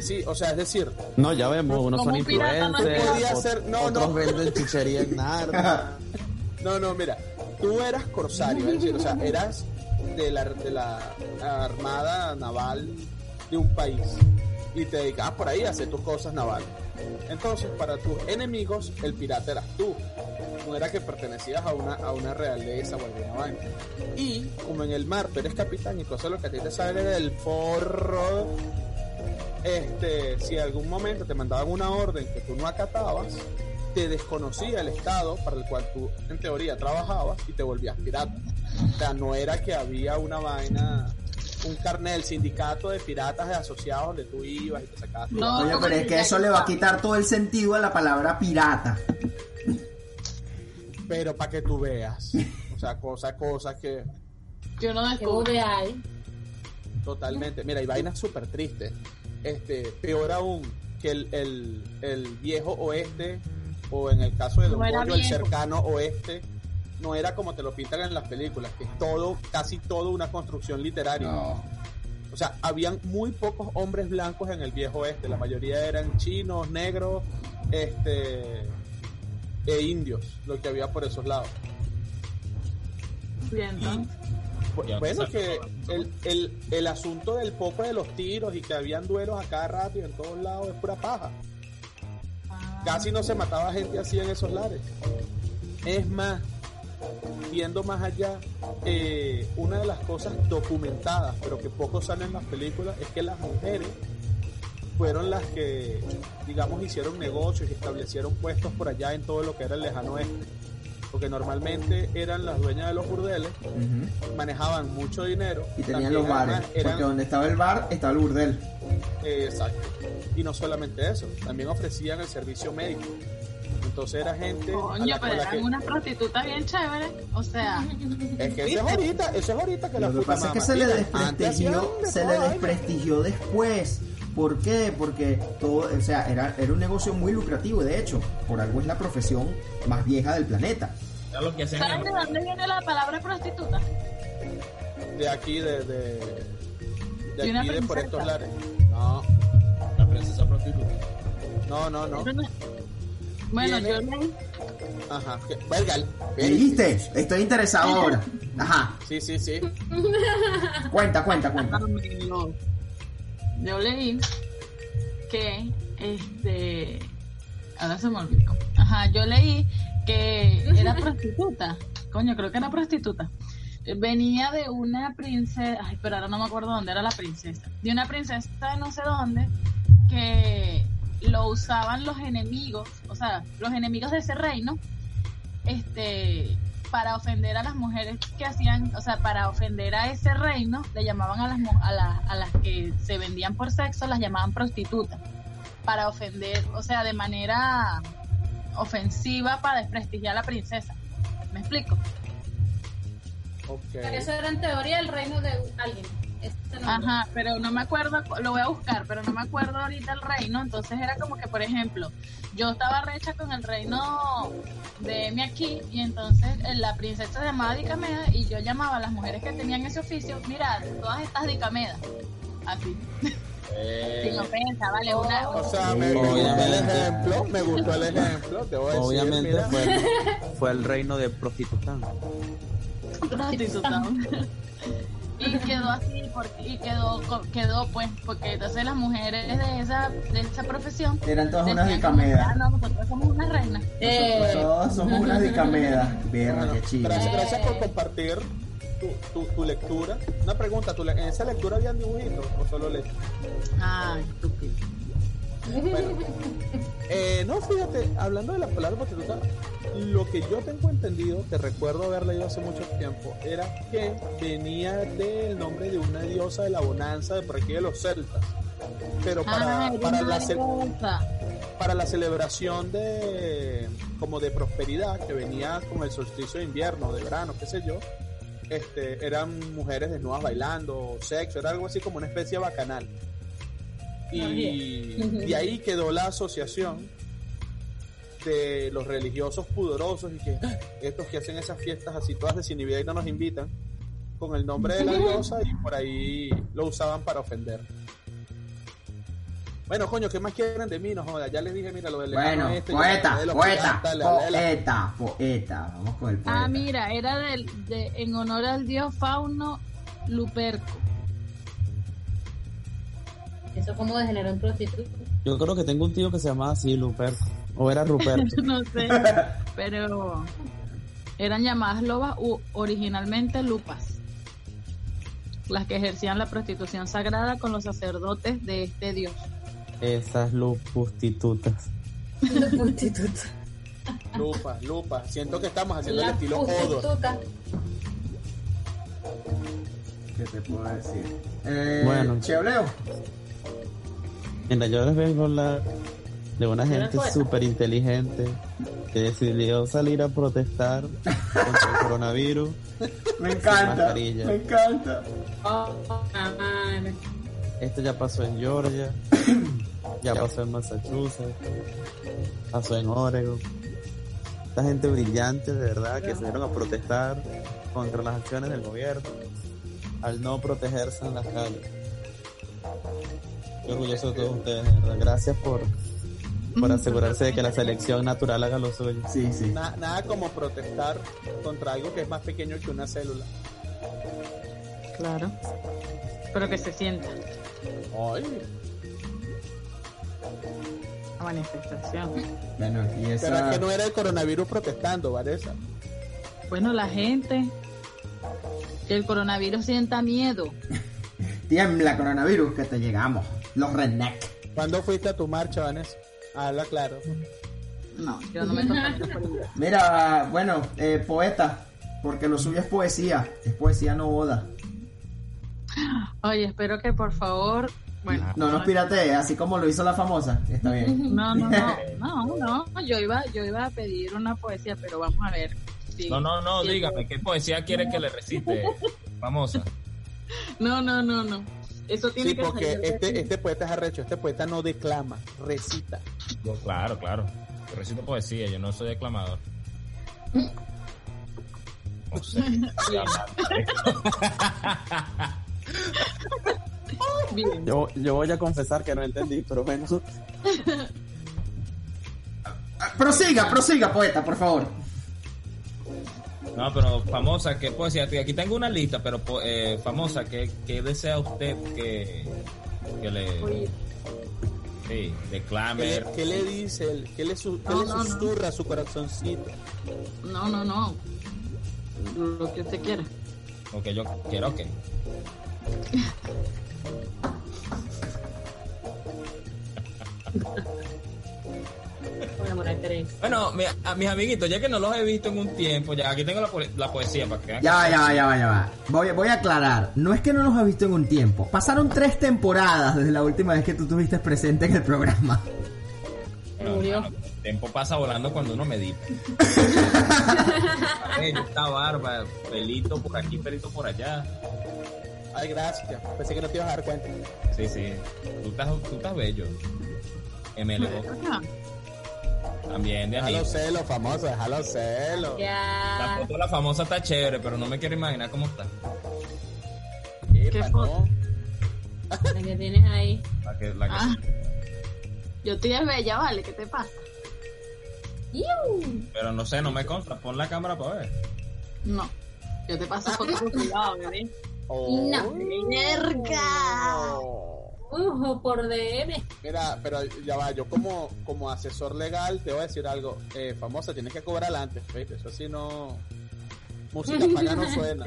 Sí, o sea, es decir, No, ya vemos, unos son un pirata no influencers, podía ser- no, otros no. venden chuchería en Narnia. <laughs> no, no, mira, tú eras corsario, es decir, o sea, eras de la, de la armada naval de un país y te dedicabas por ahí a hacer tus cosas navales. Entonces, para tus enemigos, el pirata eras tú. No era que pertenecías a una, a una realeza o alguna vaina. Y como en el mar tú eres capitán y cosas lo que a ti te sale del forro, este, si en algún momento te mandaban una orden que tú no acatabas, te desconocía el estado para el cual tú en teoría trabajabas y te volvías pirata. O sea, no era que había una vaina, un carnet, sindicato de piratas asociados donde tú ibas y te sacabas. tu- No, Oye, pero es que eso le va a quitar todo el sentido a la palabra pirata. Pero para que tú veas. O sea, cosas, cosas que Yo no ¿Qué descubro. V hay? totalmente. Mira, hay vainas súper tristes. Este, peor aún que el, el, el viejo oeste, o en el caso de Don No Goyo, el cercano oeste, no era como te lo pintan en las películas, que es todo, casi todo una construcción literaria. O sea, habían muy pocos hombres blancos en el viejo oeste, la mayoría eran chinos, negros, este e indios, lo que había por esos lados. Bien, Ya, Bueno, que el, el, el asunto del poco de los tiros y que habían duelos a cada rato y en todos lados es pura paja. Casi no se mataba gente así en esos lares. Es más, viendo más allá, eh, una de las cosas documentadas, pero que poco salen en las películas, es que las mujeres fueron las que, digamos, hicieron negocios y establecieron puestos por allá en todo lo que era el lejano oeste. porque normalmente eran las dueñas de los burdeles, manejaban mucho dinero. Y tenían los bares. eran- Porque donde estaba el bar, estaba el burdel. eh, exacto. Y no solamente eso, también ofrecían el servicio médico. Entonces era gente Coño, la, pero la eran que... unas prostitutas bien chéveres. O sea, Es que eso es ahorita, eso es ahorita que la Lo que puta pasa es que se le desprestigió, de se le desprestigió después. ¿Por qué? Porque todo, o sea, era, era un negocio muy lucrativo y de hecho, por algo es la profesión más vieja del planeta. Lo que ¿saben en- de dónde viene la palabra prostituta? De aquí, de... De, ¿Y de una aquí, de por estos lares. No, la princesa prostituta. no, no, no. Bueno, Viene- yo leí, Ajá. que- Verga, ¿Me dijiste? Estoy interesado ahora. Ajá. Sí, sí, sí. <laughs> Cuenta, cuenta, cuenta. Amigo, yo leí que este ahora se me olvidó. Ajá, yo leí que era <laughs> prostituta. Coño, creo que era prostituta. Venía de una princesa, ay, pero ahora no me acuerdo dónde era la princesa. De una princesa de no sé dónde que lo usaban los enemigos, o sea, los enemigos de ese reino, este, para ofender a las mujeres que hacían, o sea, para ofender a ese reino, le llamaban a las, mu- a, la- a las que se vendían por sexo, las llamaban prostitutas, para ofender, o sea, de manera ofensiva para desprestigiar a la princesa. ¿Me explico? Pero eso era en teoría el reino de alguien. Este. Ajá, pero no me acuerdo, lo voy a buscar, pero no me acuerdo ahorita el reino, entonces era como que, por ejemplo, yo estaba recha con el reino de mi aquí y entonces eh, la princesa se llamaba Dicameda y yo llamaba a las mujeres que tenían ese oficio, mira, todas estas Dicamedas, así, sin ofensa, vale, una... Eh, O sea, me, me gustó el ejemplo, me gustó el ejemplo, te voy a decir, Obviamente fue el, fue el reino de prostitután. prostituta. <laughs> y quedó así porque, y quedó co- quedó pues porque entonces las mujeres de esa de esa profesión Eran todas unas dicamedas. "Ah, no, nosotros somos unas reinas Eh, Todos somos unas dicamedas. Chido. Gracias, gracias por compartir tu, tu, tu lectura. Una pregunta, ¿tú le- ¿en esa lectura habían dibujitos o solo letras? ay estúpido Bueno, eh, no, fíjate, hablando de la palabra prostituta, lo que yo tengo entendido, que recuerdo haber leído hace mucho tiempo, era que venía del nombre de una diosa de la bonanza de por aquí de los celtas. Pero para, Ah, para, era la, ce- para la celebración de como de prosperidad que venía con el solsticio de invierno, de verano, qué sé yo, este, eran mujeres desnudas bailando, sexo, era algo así como una especie de bacanal. Y de ahí quedó la asociación de los religiosos pudorosos y que "Ah, estos que hacen esas fiestas así todas desinhibidas y no nos invitan con el nombre de la diosa y por ahí lo usaban para ofender. Bueno, coño, ¿qué más quieren de mí? No joda, ya les dije, mira, lo del Bueno, este, poeta, de poeta, la- poeta, poeta. Vamos con el poeta. ah mira era del de, en honor al dios fauno Luperco Eso como degeneró en prostituta. Yo creo que tengo un tío que se llamaba así, Luperto. O era Ruperto. <laughs> no sé pero eran llamadas lobas u originalmente lupas las que ejercían la prostitución sagrada con los sacerdotes de este dios Esas lupustitutas. Lupa, lupa. Siento que estamos haciendo el La estilo Odor. ¿Qué te puedo decir? Eh, Bueno. Cheoleo. Mira, yo les vengo a hablar de una ¿Era gente súper inteligente que decidió salir a protestar <laughs> contra el coronavirus. Me encanta. Me encanta. Oh, man. Esto ya pasó en Georgia, ya pasó en Massachusetts, pasó en Oregon. Esta gente brillante, de verdad, que salieron a protestar contra las acciones del gobierno al no protegerse en las calles. Estoy orgulloso de todos ustedes, de verdad. Gracias por, por asegurarse de que la selección natural haga lo suyo. Sí, sí. Na- nada como protestar contra algo que es más pequeño que una célula. Claro. Pero que se sienta Ay, la manifestación. Bueno, y pero esa... es que no era el coronavirus protestando, Vanessa. Bueno, la gente. Que el coronavirus sienta miedo. <laughs> Tiembla coronavirus que te llegamos. Los redneck. ¿Cuándo fuiste a tu marcha, Vanessa? Habla claro. No, yo no me toco. Mira, bueno, eh, poeta, porque lo suyo es poesía, es poesía no boda. Oye, espero que por favor. Bueno, No nos piratees, así como lo hizo la famosa. Está bien. <laughs> no, no, no, <laughs> no, no, yo iba, yo iba a pedir una poesía, pero vamos a ver. si- No, no, no, si- dígame, ¿qué poesía quiere que le recite? <laughs> Famosa. No, no, no, no. Eso tiene Sí, que porque salir este, este poeta es arrecho, este poeta no declama, recita. Yo, claro, claro. Yo recito poesía, yo no soy declamador. No sé. <laughs> <laughs> Bien. Yo, yo voy a confesar que no entendí, pero bueno. <laughs> Ah, Prosiga, prosiga, poeta, por favor. No, pero famosa, ¿qué poesía? Aquí tengo una lista, pero po- eh, famosa, ¿qué, qué desea usted que, que le... Oye, Sí, ¿Qué declame. le, qué le dice él? ¿Qué le, su- qué le no, no. susurra a su corazoncito? no, no, no. Lo que usted quiera. Lo que yo quiero, que <laughs> Bueno, mi- a mis amiguitos, ya que no los he visto en un tiempo, ya aquí tengo la, po- la poesía para que vean. Ya va, ya va, ya va, ya va. Voy, voy a aclarar. No es que no los has visto en un tiempo. Pasaron tres temporadas desde la última vez que tú estuviste presente en el programa. Bueno, hermano, el tiempo pasa volando cuando uno medita. <laughs> Esta barba, pelito por aquí, pelito por allá. Ay, gracias. Pensé que no te ibas a dar cuenta. Sí, sí. Tú estás, tú estás bello. MLO. También de Déjalo anillo. celo, famoso, déjalo celo. La Ya. foto de la famosa está chévere, pero no me quiero imaginar cómo está. Epa, foto? no. La que tienes ahí. La que, la que Ah. Yo estoy es bella, ¿vale? ¿Qué te pasa? Pero no sé, no me consta. Pon la cámara para ver. No. Yo te paso fotos por privado, bebé. Oh. No. ¡Verga! Ujo, por DM. Mira, pero ya va, yo como, como asesor legal te voy a decir algo. Eh, famosa, tienes que cobrar antes, ¿viste? Eso sí no... Música paga no <laughs> suena.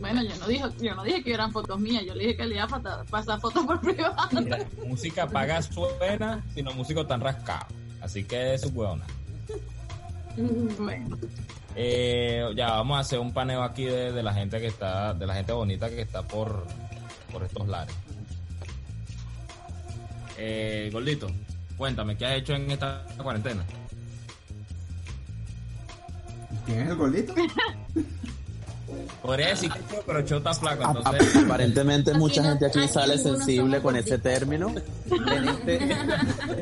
Bueno, yo no dije, yo no dije que eran fotos mías, yo le dije que le iba a pasar fotos por privado. <laughs> Mira, música paga suena, sino músico tan rascado. Así que es su huevona. Bueno, Eh, ya vamos a hacer un paneo aquí de, de la gente que está, de la gente bonita que está por, por estos lares. Eh, Gordito, cuéntame, ¿qué has hecho en esta cuarentena? ¿Quién es el gordito? Podría decir que yo, pero yo está flaco, A- entonces. a- Aparentemente mucha no- gente aquí aquí sale sensible con ese término. En este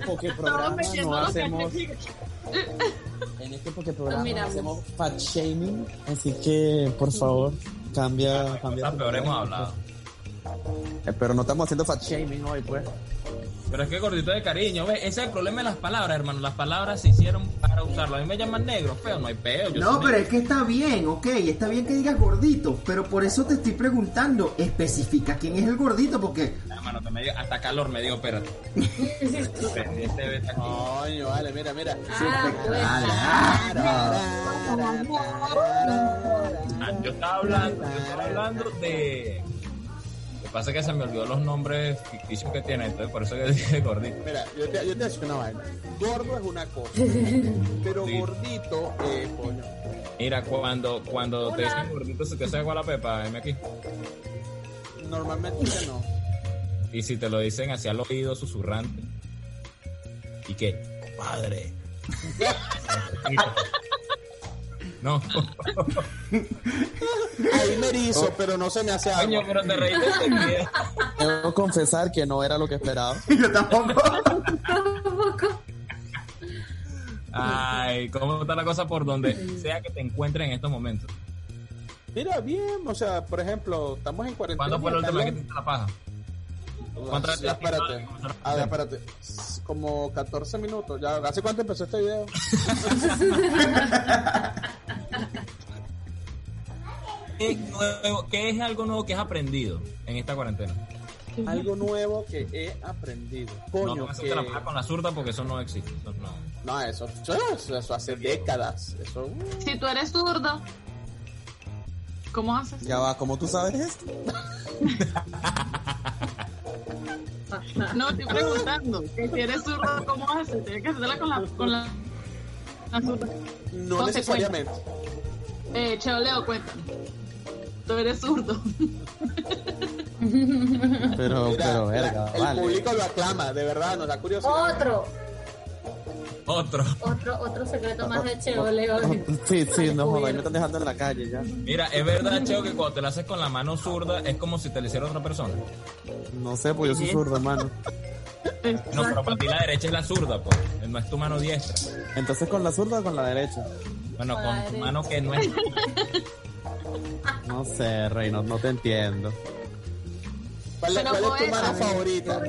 porque programa metiendo no hacemos en este <laughs> porque programa no hacemos fat shaming, así que por favor cambia cambia. Peor hemos programa. hablado. Eh, Pero no estamos haciendo fat shaming hoy, pues. Pero es que gordito de cariño, ¿ves? Ese es el problema de las palabras, hermano. Las palabras se hicieron para usarlo. A mí me llaman negro, feo, no hay peo. No, pero negro. es que está bien, ok, está bien que digas gordito, pero por eso te estoy preguntando, especifica quién es el gordito, porque Hermano, que me dio- hasta calor me dio, espérate. Coño, vale, mira, mira. Ah, pues. Ah, yo estaba hablando, yo estaba hablando de. Pasa es que se me olvidó los nombres ficticios que tiene, entonces por eso que <laughs> dije gordito. Mira, yo te, yo te decir una vaina. Gordo es una cosa, <laughs> pero Sí. gordito, eh, coño. Mira, cuando, cuando te dicen gordito se te hace agua la pepa, ven aquí. Normalmente no. Y si te lo dicen hacia el oído susurrante. ¿Y qué? Padre. <laughs> No. <laughs> Ahí me erizo, pero no se me hace Coño, agua. pero te reíste. Debo confesar que no era lo que esperaba. <laughs> yo tampoco. Ay, ¿cómo está la cosa por donde sea que te encuentres en estos momentos? Mira, bien, o sea, por ejemplo, estamos en cuarentena. ¿Cuándo fue la última vez que te hiciste la paja? ¿Cuántas Ya, veces- espérate. A ver, espérate. Como 14 minutos. Ya, ¿Hace cuánto empezó este video? <laughs> ¿Qué, nuevo- qué es algo nuevo que has aprendido en esta cuarentena? Algo nuevo que he aprendido. Coño, no, eso que... paja con la zurda porque eso no existe. Eso no. No, eso, eso, eso hace décadas. Eso, uh, si tú eres zurdo, ¿cómo haces? Ya va, ¿cómo tú sabes esto? <laughs> No, estoy preguntando. Que si eres zurdo, ¿cómo haces? Tienes que hacerla con la, con la La zurda. No necesariamente. Eh, Cheo Leo, cuéntame. Tú eres zurdo. <laughs> Pero, Mira, pero, la- verga, el vale. público lo aclama, de verdad, nos da curiosidad. Otro, Otro. otro, otro secreto más de Cheo Leo. Sí, sí, no ahí me están dejando en la calle ya. Mira, es verdad, Cheo, que cuando te lo haces con la mano zurda es como si te lo hiciera otra persona. No sé, pues yo soy zurdo, hermano. No, pero para ti la derecha es la zurda, pues. No es tu mano diestra. Entonces, ¿con la zurda o con la derecha? Bueno, Con la con tu derecha. mano que no es. <laughs> No sé, Rey, no, no te entiendo. ¿Cuál, es- Pero cuál es tu mano favorita? No,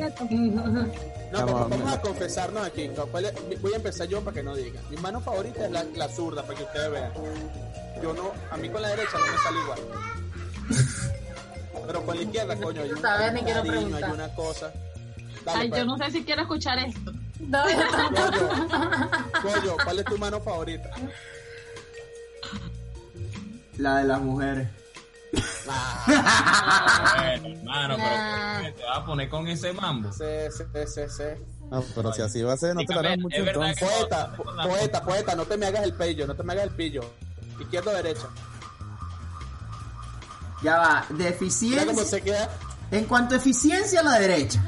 pero Vamos, vamos a confesarnos aquí. ¿Cuál es- Voy a empezar yo para que no digan. Mi mano favorita es la, la zurda, para que ustedes vean. Yo no, a mí con la derecha no me sale igual. Pero con la izquierda, coño, hay un Sabes, ni quiero cariño, hay preguntar. una cosa. Dale, Ay, pues. yo no sé si quiero escuchar esto. No, pollo, ¿cuál es tu mano favorita? La de las mujeres. Bueno, hermano, Nah. pero te vas a poner con ese mambo. Sí, sí, sí, sí. No, pero si así va a ser, no te Dígame, mucho entonces. Poeta, po- poeta, poeta, no te me hagas el pillo, no te me hagas el pillo. Izquierda o derecha. Ya va, de Mira cómo eficiencia. se queda. En cuanto a eficiencia, la derecha.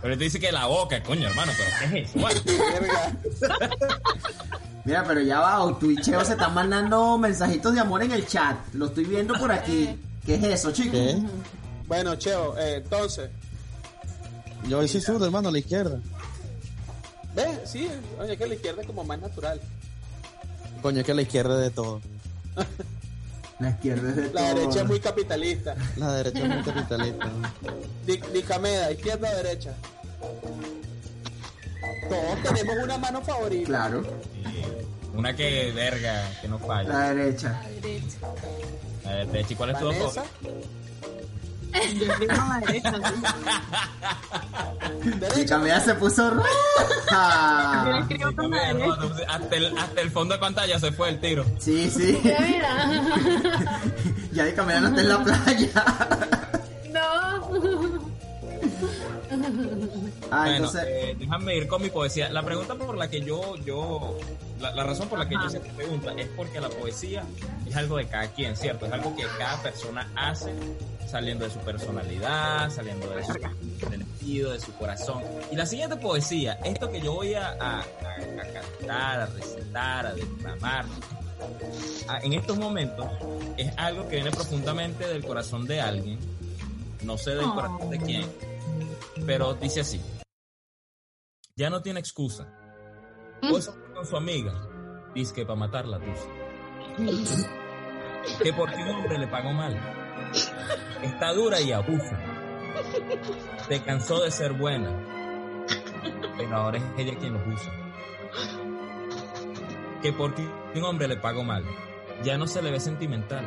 Pero te dice que la boca, coño, hermano, pero ¿qué es eso? <laughs> <laughs> Mira, pero ya va, tú y Cheo se están mandando mensajitos de amor en el chat. Lo estoy viendo por aquí. ¿Qué es eso, chicos? Bueno, Cheo, eh, entonces, Yo soy zurdo, hermano, a la izquierda. ve, sí, oye, que la izquierda es como más natural. Coño, es que la izquierda es de todo. <laughs> La izquierda es de La todo. derecha es muy capitalista. La derecha es muy capitalista. Di- Dicameda, izquierda o derecha. Todos tenemos una mano favorita. Claro, Una que, verga, que no falla. la derecha. La derecha. ¿Y cuál es tu favorito? Yo la derecha. ¿sí? Y derecha. Camila se puso Yo roja. la derecha. entonces, hasta, el, hasta el fondo de pantalla se fue el tiro. Sí, sí. Mira, mira. Ya de <laughs> Camila no está en la playa. Ah, bueno, entonces. eh, déjame ir con mi poesía. La pregunta por la que yo, yo, la, la razón por la que yo hice esta pregunta es porque la poesía es algo de cada quien, ¿cierto? Es algo que cada persona hace saliendo de su personalidad, saliendo de su sentido, de su corazón. Y la siguiente poesía, esto que yo voy a, a- a- a cantar, a recitar, a declamar, a- en estos momentos, es algo que viene profundamente del corazón de alguien, no sé del Oh. corazón de quién, pero dice así. Ya no tiene excusa. Salió con su amiga, dice que para matar la tusa. Que porque un hombre le pagó mal. Está dura y abusa. Se cansó de ser buena. Pero ahora es ella quien los usa. Que porque un hombre le pagó mal. Ya no se le ve sentimental.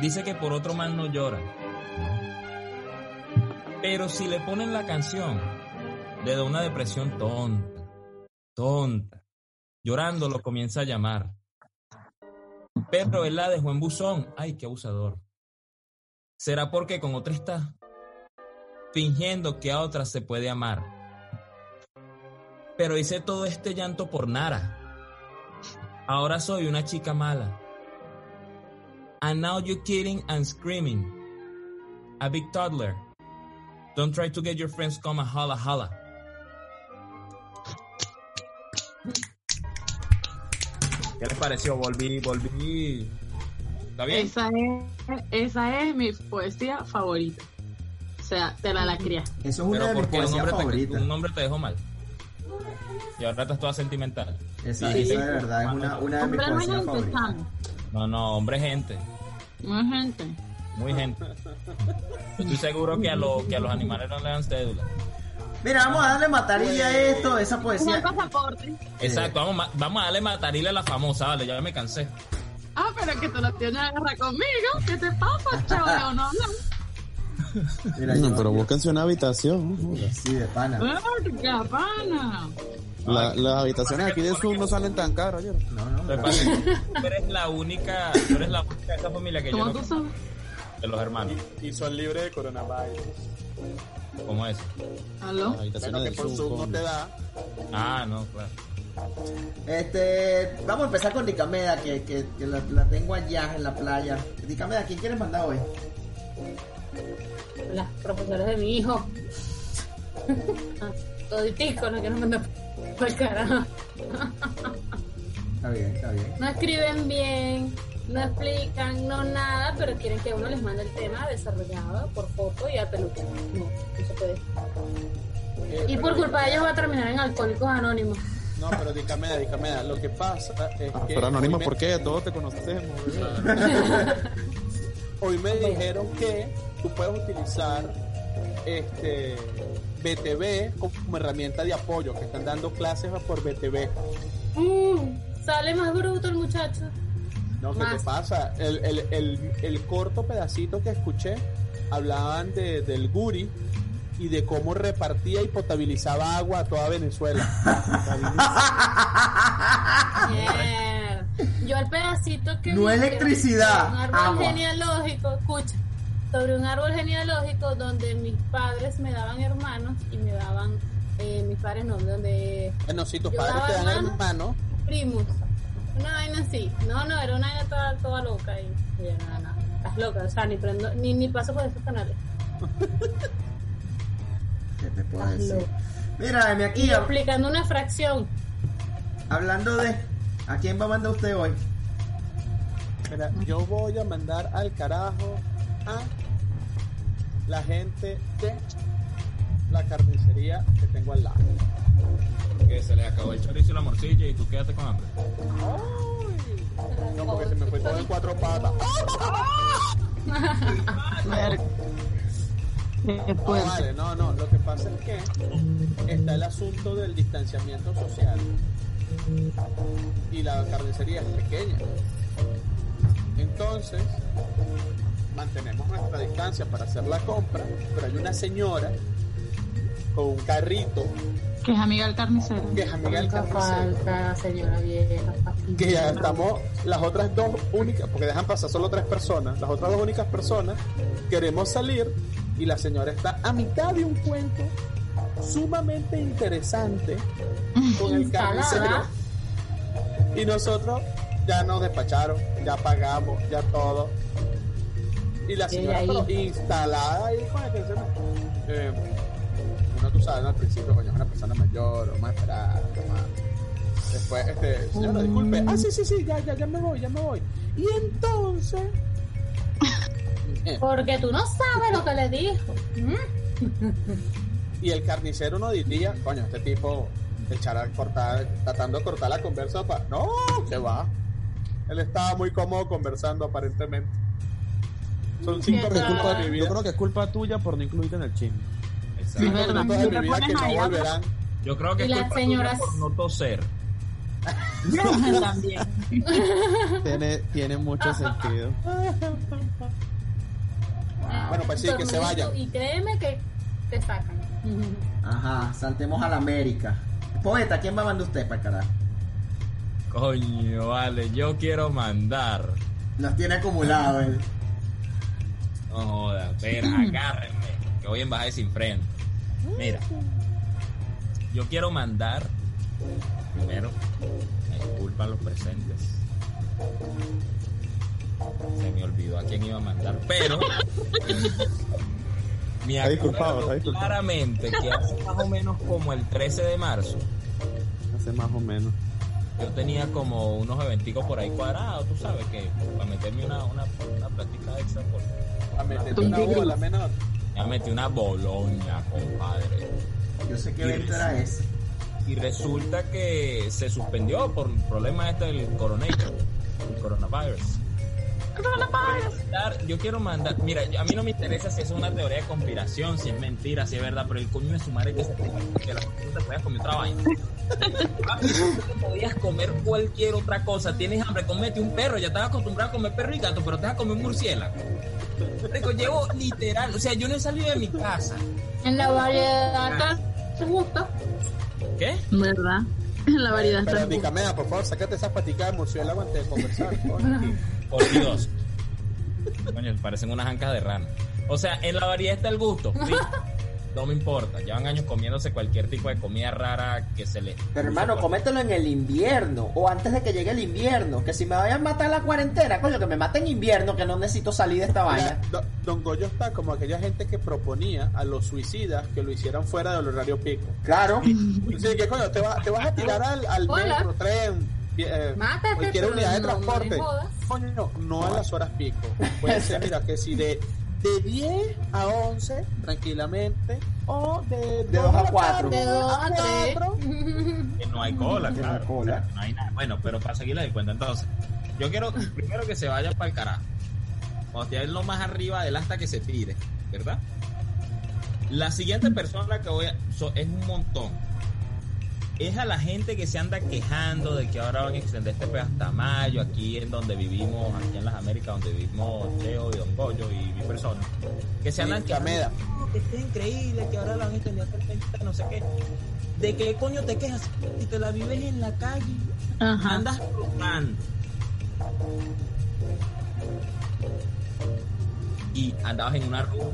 Dice que por otro mal no llora. Pero si le ponen la canción, le da una depresión tonta, tonta. Llorando lo comienza a llamar. Él la dejó en buzón. Ay, qué abusador. ¿Será porque con otra está? Fingiendo que a otra se puede amar. Pero hice todo este llanto por Nara. Ahora soy una chica mala. And now you're kidding and screaming. A big toddler. Don't try to get your friends come a holla holla. ¿Qué les pareció? Volví, volví. ¿Está bien? Esa es, esa es mi poesía favorita. O sea, te la la cría. Eso es una Pero de mis un poesías hombre, te, favoritas. un hombre te dejó mal. Y ahora estás toda sentimental. Esa, Sí. esa de verdad es una, una de mis poesías favoritas. No, no, hombre, gente. No es gente. Muy gente. Estoy seguro que a, lo, que a los animales no le dan cédula. Mira, vamos a darle matarilla a esto, esa Es poesía. el pasaporte. Exacto, vamos, vamos a darle matarile a la famosa, vale, ya me cansé. Ah, pero que tú lo tienes agarrar conmigo. ¿Qué te pasa, chaval? No, no. Mira, No, pero búsquense una habitación. Sí, de pana. Verga, pana. La- las habitaciones aquí de Zoom no salen tan caras. No, no, que no. que tú eres la única, tú eres la única de esa familia que yo ¿Cómo no tú sabes? De los hermanos. Y son libres de coronavirus. ¿Cómo es? ¿Aló? Bueno, que por Zoom. Zoom no te da. Ah, no, claro. Este, vamos a empezar con Dicameda, que, que, que la, la tengo allá en la playa. Dicameda, ¿quién quieres mandar hoy? Las profesoras de mi hijo. <laughs> Toditico, no quiero mandar por carajo. Está bien, está bien. No escriben bien, no explican, no nada, pero quieren que uno les mande el tema desarrollado por foto y a peluche. No, no se puede. Eh, Y por culpa de ellos va a terminar en Alcohólicos Anónimos. No, pero Dicameda, Dicameda, lo que pasa es Ah, que... pero anónimo, hoy me- ¿por qué? Todos te conocemos. Hoy me dijeron que tú puedes utilizar este BTV como herramienta de apoyo, que están dando clases por BTV. Mm, sale más bruto el muchacho. No, ¿qué Más. te pasa? El, el, el, el corto pedacito que escuché hablaban de, del Guri y de cómo repartía y potabilizaba agua a toda Venezuela. Yo el pedacito que No vi, electricidad, un árbol agua. genealógico, escucha, sobre un árbol genealógico donde mis padres me daban hermanos y me daban eh, mis padres no, donde bueno, si tus padres te dan hermano. hermano, primos. Una vaina así. No, no, era una vaina toda, toda loca y, y yo, no, no, estás loca, o sea, ni prendo, ni, ni paso por esos canales. <laughs> ¿Qué te puedo Estás decir? loco. Mira, mi aquí, Y explicando una fracción. hablando de... ¿A quién va a mandar usted hoy? mira, yo voy a mandar al carajo a la gente de la carnicería que tengo al lado. Que se les acabó el chorizo y la morcilla y tú quédate con hambre. No, porque se me fue todo en cuatro patas. No, vale, no, no. Lo que pasa es que está el asunto del distanciamiento social. Y la carnicería es pequeña. Entonces, mantenemos nuestra distancia para hacer la compra, pero hay una señora con un carrito Que es amiga del carnicero. que es amiga del carnicero. falta, señora vieja. que ya estamos las otras dos únicas, porque dejan pasar solo tres personas, las otras dos únicas personas queremos salir y la señora está a mitad de un cuento sumamente interesante con el carnicero y nosotros ya nos despacharon, ya pagamos, ya todo y la señora ahí. pero instalada ahí con el carnicero eh, uno tú sabes ¿no? al principio coño es una persona mayor vamos a esperar vamos a- Después, este, señora, disculpe. Ah, sí, sí, sí, ya, ya, ya me voy, ya me voy. Y entonces. <laughs> Porque tú no sabes lo que le dijo. ¿Mm? <laughs> Y el carnicero no diría, coño, este tipo echará a cortar, tratando de cortar la conversa para. No, se va. Él estaba muy cómodo conversando, aparentemente. Son cinco ¿Qué minutos de mi Yo vida. creo que es culpa tuya por no incluirte en el chisme. Cinco verdad. de mi vida que no volverán. Yo creo que Y las señoras- por no toser. <laughs> También. Tiene, tiene mucho sentido. Bueno, pues sí, que se vayan. Y créeme que te sacan. Ajá, saltemos a la América. Poeta, ¿quién va a mandar usted para carajo? Coño, vale, yo quiero mandar. Los tiene acumulados él. No joda, espera, <clears throat> agárrenme, que voy en baja de sin frente. Mira, yo quiero mandar. Primero, me disculpan los presentes. Se me olvidó a quién iba a mandar, pero. <laughs> Me acuerdo claramente que hace más o menos como el 13 de marzo. Hace más o menos. Yo tenía como unos eventicos por ahí cuadrados, tú sabes, que para meterme una, una, una plática extra por, A meterte una bola menor. Ya metí una boloña, compadre. Yo sé qué evento era ese. Y resulta que se suspendió por el problema este del coronavirus. El coronavirus. Mandar- Yo quiero mandar, mira, a mí no me interesa si es una teoría de conspiración, si es mentira, si es verdad, pero el coño de su madre que se que la no te podías comer otra vaina. <laughs> Te podías comer cualquier otra cosa. Tienes hambre, comete un perro. Ya estaba acostumbrado a comer perro y gato, pero te vas a comer un murciélago. Rico, llevo literal, o sea, yo no he salido de mi casa. En la variedad te gusta. ¿Qué? ¿Verdad? La variedad Pero está Dicamea, por favor, sácate esas paticas de murciélago antes de conversar. <laughs> Por Dios. Coño, parecen unas ancas de rana. O sea, en la variedad está el gusto. ¿sí? <laughs> no me importa. Llevan años comiéndose cualquier tipo de comida rara que se les. Pero hermano, comételo en el invierno o antes de que llegue el invierno. Que si me vayan a matar la cuarentena, coño, que me maten en invierno, que no necesito salir de esta vaina. Don Goyo está como aquella gente que proponía a los suicidas que lo hicieran fuera del horario pico. Claro. Dice que coño, te, va- te vas a tirar al, metro, tren, eh, Mátate, cualquier unidad de no- no transporte. jodas. Coño, no a las horas pico. Puede ser, mira, que si de, de 10 a 11, tranquilamente, o de, De dos a cuatro. De dos a tres. cuatro. Que no hay cola, Que no hay claro. cola. O sea, no hay nada. Bueno, pero para seguirle de cuenta, entonces, yo quiero primero que se vaya para el carajo. Cuando esté lo más arriba del hasta que se tire, ¿verdad? La siguiente persona que voy a. so- es un montón. Es a la gente que se anda quejando de que ahora van a extender este pedo hasta mayo, aquí en donde vivimos, aquí en las Américas, donde vivimos Cheo y Don Goyo y mi persona. Que se andan Sí, quejando, "No, que es increíble, que ahora la van a extender hasta el 30, no sé qué. ¿De qué coño te quejas? Si te la vives en la calle, Ajá. andas robando. Y andabas en una rumba,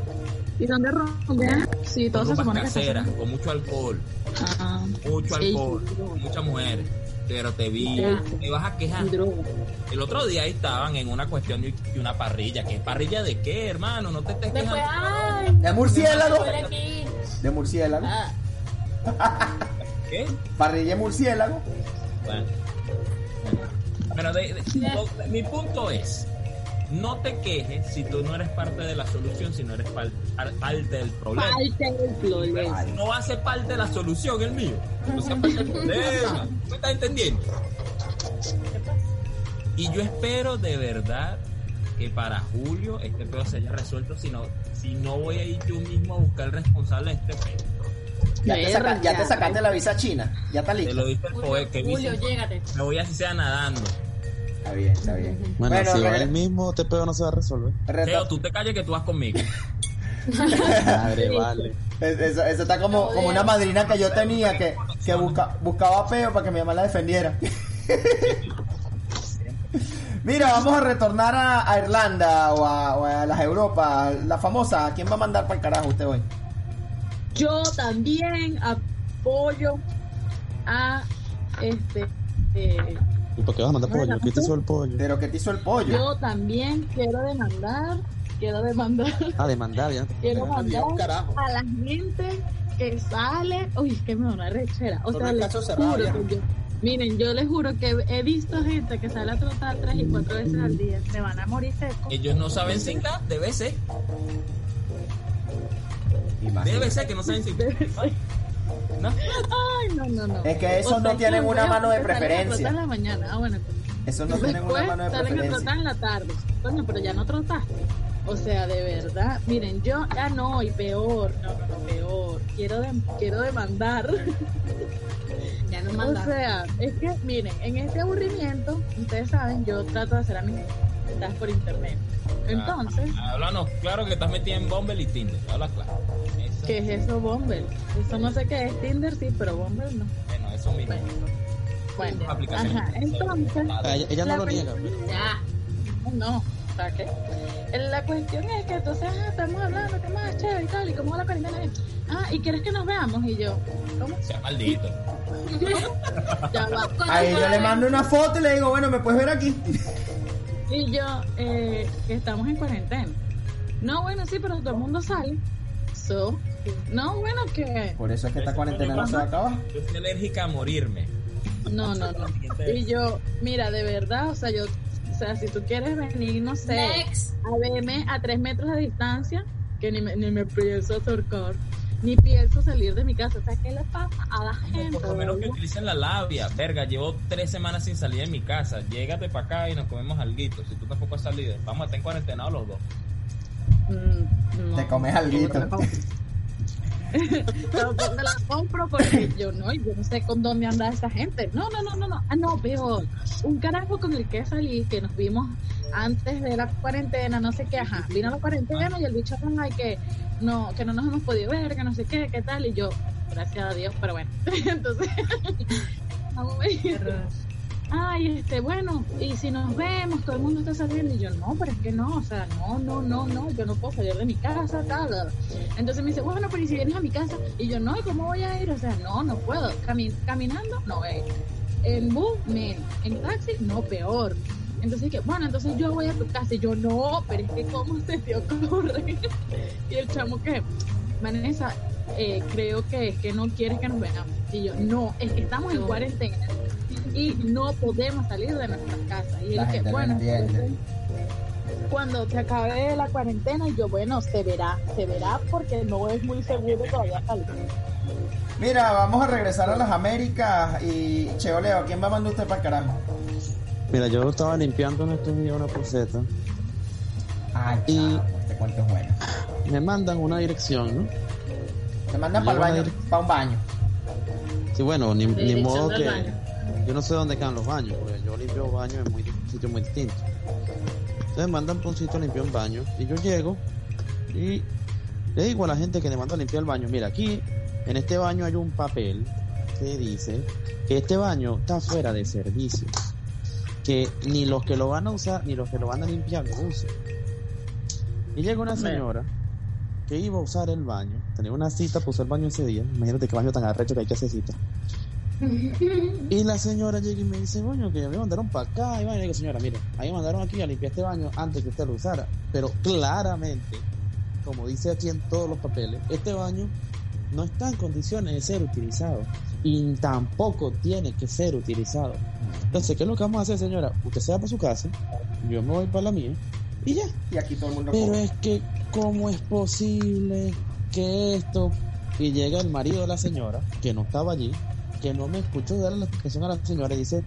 ¿Y dónde rondean? Sí, todo se supone que se casera, hace. con mucho alcohol, Ah, mucho alcohol, con muchas mujeres. Pero te vi, te vas a quejar. El otro día ahí estaban en una cuestión de una parrilla. ¿Qué parrilla de qué, hermano? No te estés Después, quejando. ay, De murciélago. De murciélago. Ah, <laughs> ¿Qué? Parrilla de murciélago. Bueno. Pero de- mi punto es, no te quejes si tú no eres parte de la solución, si no eres parte del problema. Falta el problema. No va a ser parte de la solución el mío. No sea parte del problema. ¿Me estás entendiendo? Y yo espero de verdad que para julio este pedo se haya resuelto, si no, si no voy a ir yo mismo a buscar el responsable de este pedo. Ya te, saca- ya te sacaste la visa china. Ya está Te listo. lo dice el poeta, que Julio, dice, llégate. me voy así sea nadando. Está bien, está bien. Bueno, Bueno, si va el mismo, este pedo no se va a resolver. Teo, tú te calles que tú vas conmigo. <laughs> Madre, vale. Es- Eso, eso está como, como una madrina que yo tenía que, que busca- buscaba peo para que mi mamá la defendiera. <laughs> Mira, vamos a retornar a, a Irlanda o a, o a las Europas. La famosa, ¿a quién va a mandar para el carajo usted hoy? Yo también apoyo a este. eh, ¿Y por qué vas a mandar pollo? ¿Qué te hizo el pollo? Pero que te hizo el pollo. yo también quiero demandar, quiero demandar, Ah, demandar ya. quiero Dios, mandar carajo. a la gente que sale. Uy, es que me da una rechera. O Por sea, les caso cerrado juro ya. que yo- miren, yo les juro que he visto gente que sale a trotar tres y cuatro veces al día. Se van a morir secos. Ellos no saben cingar, debe ser. Debe ser que no saben cingar. ¿No? Ay, no, no, no. Es que esos O no tienen una mano de preferencia. en la mañana. Ah, bueno, pues. Eso no tienen una mano de salen a preferencia. en la tarde. Coño, pero ya no trotaste. O sea, de verdad. Miren, yo ya no, y peor. No, no, no, peor. Quiero, de- quiero demandar. <laughs> Ya no O mandas. sea, es que, miren, en este aburrimiento, ustedes saben, yo trato de hacer amistades por internet. Entonces, Ah, Háblanos, claro que estás metida en Bumble y Tinder. Habla claro. ¿Qué es eso, Bumble? Eso no sé qué es Tinder, sí, pero Bumble no. Bueno, eso mismo. Bueno, ajá, entonces... Ah, ella, ella no la lo niega. cuestión- Ya. No, sea que la cuestión es que entonces ah, estamos hablando, qué más chévere y tal, y cómo va la cuarentena. Ah, ¿y quieres que nos veamos? Y yo, ¿cómo? Sea maldito. <laughs> Ya va. Ahí yo le mando una foto y le digo, bueno, ¿me puedes ver aquí? Y yo, eh, que estamos en cuarentena. No, bueno, sí, pero todo el mundo sale. So, no, bueno, que... Por eso es que esta cuarentena no se va a acabar. Yo estoy alérgica a morirme. No, no, no. Y yo, mira, de verdad, o sea, yo, o sea, si tú quieres venir, no sé, Next. a verme a tres metros de distancia, que ni me, ni me pienso acercar, ni pienso salir de mi casa. O sea, ¿qué le pasa a la gente? Por lo menos que utilicen la labia. Verga, llevo tres semanas sin salir de mi casa. Llégate para acá y nos comemos alguito. Si tú tampoco has salido, vamos a estar en cuarentena los dos. Mm, no. Te comes alguito. <laughs> Me la compro porque yo no, yo no sé con dónde anda esa gente. No, no, no, no, no. Ah, no, peor. Un carajo con el que salí, que nos vimos antes de la cuarentena, no sé qué, ajá. Vino la cuarentena y el bicho, ay, que no, que no nos hemos podido ver, que no sé qué, qué tal. Y yo, gracias a Dios, pero bueno. <laughs> Entonces, <laughs> no, güey. Ay, este, bueno, y si nos vemos, todo el mundo está saliendo. Y yo, no, pero es que no, o sea, no, no, no, no, yo no puedo salir de mi casa, tal. tal. Entonces me dice, bueno, pero ¿y si vienes a mi casa? Y yo, no, ¿y cómo voy a ir? O sea, no, no puedo. Cami- caminando, no, eh. En bus, menos. En taxi, no, peor. Entonces que, bueno, entonces yo voy a tu casa. Y yo, no, pero es que ¿cómo se te ocurre? <laughs> y el chamo que, Vanessa, eh, creo que es que no quieres que nos veamos. Y yo, no, es que estamos en cuarentena y no podemos salir de nuestras casas. Y no bueno, entonces, cuando se acabe la cuarentena, y yo, bueno, se verá, se verá porque no es muy seguro todavía salir. Mira, vamos a regresar a las Américas y Cheo Leo, ¿quién va a mandar usted para el carajo? Mira, yo estaba limpiando en estos días una poseta Ay, y este cuento es bueno. me mandan una dirección, ¿no? Te mandan para el baño, para un baño. Sí, bueno, ni, modo que... baño. Yo no sé dónde quedan los baños, porque yo limpio baños en muy, sitios muy distintos. Entonces me mandan por un sitio a limpiar un baño y yo llego y le digo a la gente que le manda a limpiar el baño, mira, aquí en este baño hay un papel que dice que este baño está fuera de servicio. Que ni los que lo van a usar ni los que lo van a limpiar lo usan. Y llega una señora que iba a usar el baño, tenía una cita para usar el baño ese día. Imagínate qué baño tan arrecho que hay que hacer cita. Y la señora llega y me dice, coño, que me mandaron para acá. Y bueno, y digo, señora, mire, ahí me mandaron aquí a limpiar este baño antes que usted lo usara. Pero claramente, como dice aquí en todos los papeles, este baño no está en condiciones de ser utilizado. Y tampoco tiene que ser utilizado. Entonces, ¿qué es lo que vamos a hacer, señora? Usted se va para su casa, yo me voy para la mía, y ya. Y aquí todo el mundo Pero come. es que, ¿cómo es posible que esto? Y llega el marido de la señora, que no estaba allí, que no me escuchó darle la explicación a la señora y dice,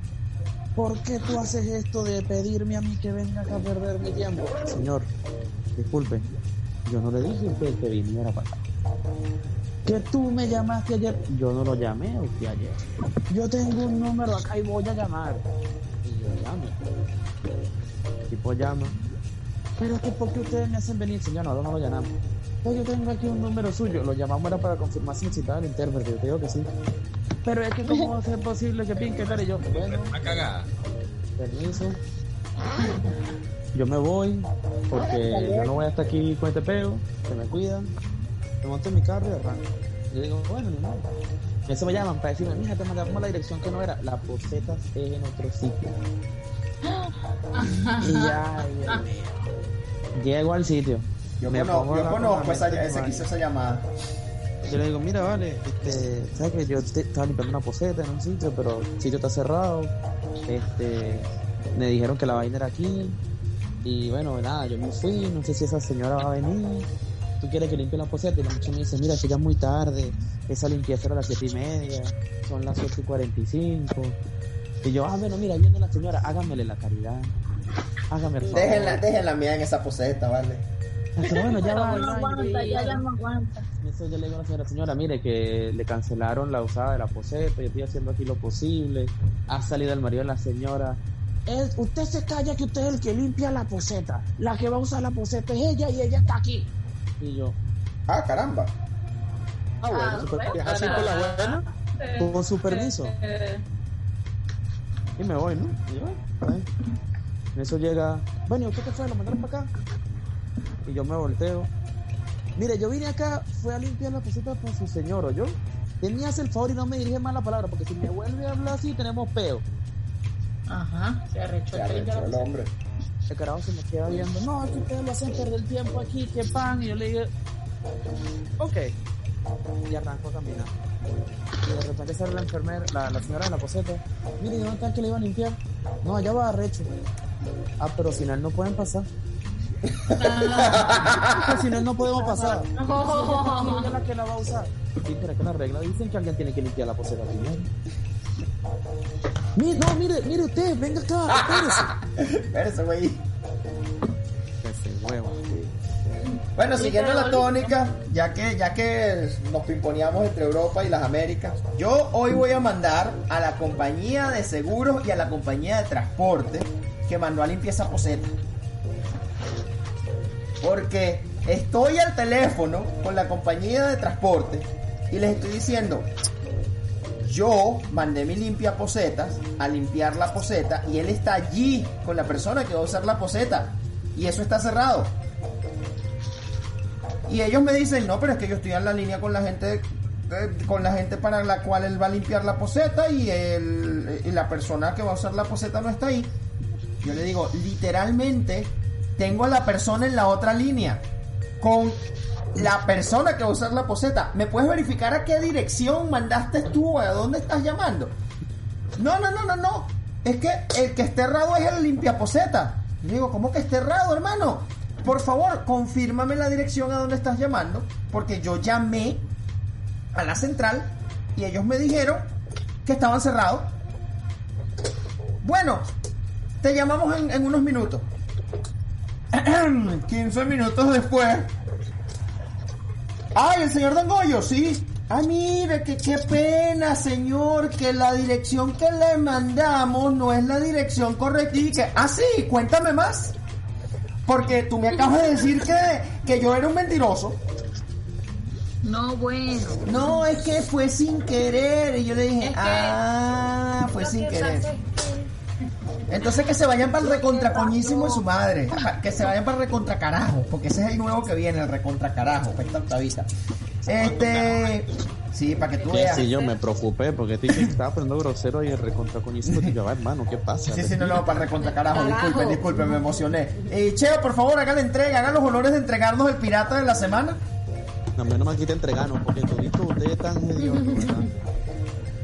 ¿por qué tú haces esto de pedirme a mí que venga acá a perder mi tiempo? Señor, disculpe, yo no le dije a usted que viniera para. Que tú me llamaste ayer, yo no lo llamé a usted ayer. Yo tengo un número acá y voy a llamar. Y yo llamo. El tipo llama. Pero es que ¿por qué ustedes me hacen venir? Señor, no, no lo llamamos. Pues yo tengo aquí un número suyo. Lo llamamos era para confirmar si necesitaba el intérprete. Yo te digo que sí. Pero es que cómo va a ser posible que pin que tal y yo. Bueno, Una cagada. permiso. Yo me voy porque yo no voy a estar aquí con este peo. Se me cuidan. Me monto en mi carro y arranco. Yo digo, bueno, ni modo. Eso me llaman para decirme, mija, te mandamos la dirección que no era. La poseta es en otro sitio. <laughs> Y ya, Dios mío. Llego al sitio. Yo, Me conozco, yo conozco esa, ese que hizo esa llamada. Yo le digo, mira, vale, este, sabes que yo estaba limpiando una poseta en un sitio, pero el sitio está cerrado. Este, me dijeron que la vaina era aquí. Y bueno, nada, yo me fui, no sé si esa señora va a venir. ¿Tú quieres que limpie la poseta? Y la muchacha me dice, mira, que ya es muy tarde, esa limpieza era a las siete y media, son las ocho y cuarenta y cinco. Y yo, ah, bueno, mira, viene la señora, hágamele la caridad. Hágame el favor. Déjenla, déjenla mía en esa poseta, ¿vale? Pero bueno, ya va, no aguanta, ya, ya no aguanta. Eso yo le digo a la señora, señora, mire que le cancelaron la usada de la poseta, yo estoy haciendo aquí lo posible, ha salido el marido de la señora. Él- usted se calla que usted es el que limpia la poseta, la que va a usar la poseta es ella y ella está aquí. Y yo, Ah, caramba. Ah, bueno, super- es así por la buena. con su permiso. Eh, Y me voy, ¿no? Y yo, bueno. En eso llega, bueno, ¿y ¿usted qué fue? ¿Lo mandaron para acá? Y yo me volteo. Mire, yo vine acá, fue a limpiar la poseta para su señor, ¿o yo? Tenías el favor y no me dirige más la palabra, porque si me vuelve a hablar así, tenemos peo. Ajá, se arrechó Se el arrechó el hombre. El carajo se me queda viendo, no, es que ustedes lo hacen perder el tiempo aquí, que pan. Y yo le dije, ok. Y arranco a caminar. Y de repente sale la enfermera, la, la señora de la poseta. Mire, ¿dónde está el que le iba a limpiar? No, allá va arrecho. Ah, pero sin él no pueden pasar. <laughs> Sin él no podemos pasar. <laughs> Es la que la va a usar. Sí, pero que la regla dicen que alguien tiene que limpiar la poseta primero. Mire, no, mire, mire usted, venga acá, espérese. <laughs> Espérese, güey. Ese huevo. Bueno, siguiendo la tónica, ya que, ya que nos pimponeamos entre Europa y las Américas, yo hoy voy a mandar a la compañía de seguros y a la compañía de transporte que mandó a limpiar esa poseta. Porque estoy al teléfono con la compañía de transporte y les estoy diciendo, yo mandé mi limpia posetas a limpiar la poseta y él está allí con la persona que va a usar la poseta y eso está cerrado. Y ellos me dicen, no, pero es que yo estoy en la línea con la gente eh, con la gente para la cual él va a limpiar la poseta y, el, y la persona que va a usar la poseta no está ahí. Yo le digo, literalmente tengo a la persona en la otra línea con la persona que va a usar la poseta. ¿Me puedes verificar a qué dirección mandaste tú? ¿A dónde estás llamando? No, no, no, no, no. Es que el que esté errado es el limpiaposeta. Digo, ¿cómo que esté errado, hermano? Por favor, confírmame la dirección a donde estás llamando, porque yo llamé a la central y ellos me dijeron que estaban cerrados. Bueno, te llamamos en unos minutos. <clears throat> 15 minutos después. ¡Ay, el señor Dangoyo! Sí. Ah, mire, que qué pena, señor, que la dirección que le mandamos no es la dirección correcta. Y que, ah, sí, cuéntame más. Porque tú me acabas de decir que, que yo era un mentiroso. No, bueno. No, es que fue sin querer. Y yo le dije, Es que ah, fue sin que querer. pasa Entonces que se vayan para el recontra coñísimo de su madre. Que se vayan para el recontra carajo. Porque ese es el nuevo que viene, el recontra carajo. para esta octavita. Este. Sí, para que tú Que veas. sí, yo me preocupé porque te dije que estaba poniendo grosero y el recontra coñísimo. Y yo, "Ah, hermano, ¿qué pasa? Sí, sí, no, no, para el recontra carajo. Carajo. Disculpen, disculpen, me emocioné. Eh, Cheo, por favor, haga la entrega, haga los honores de entregarnos el pirata de la semana. No, menos mal que te entregaron porque todito ustedes están hediondos, ¿verdad?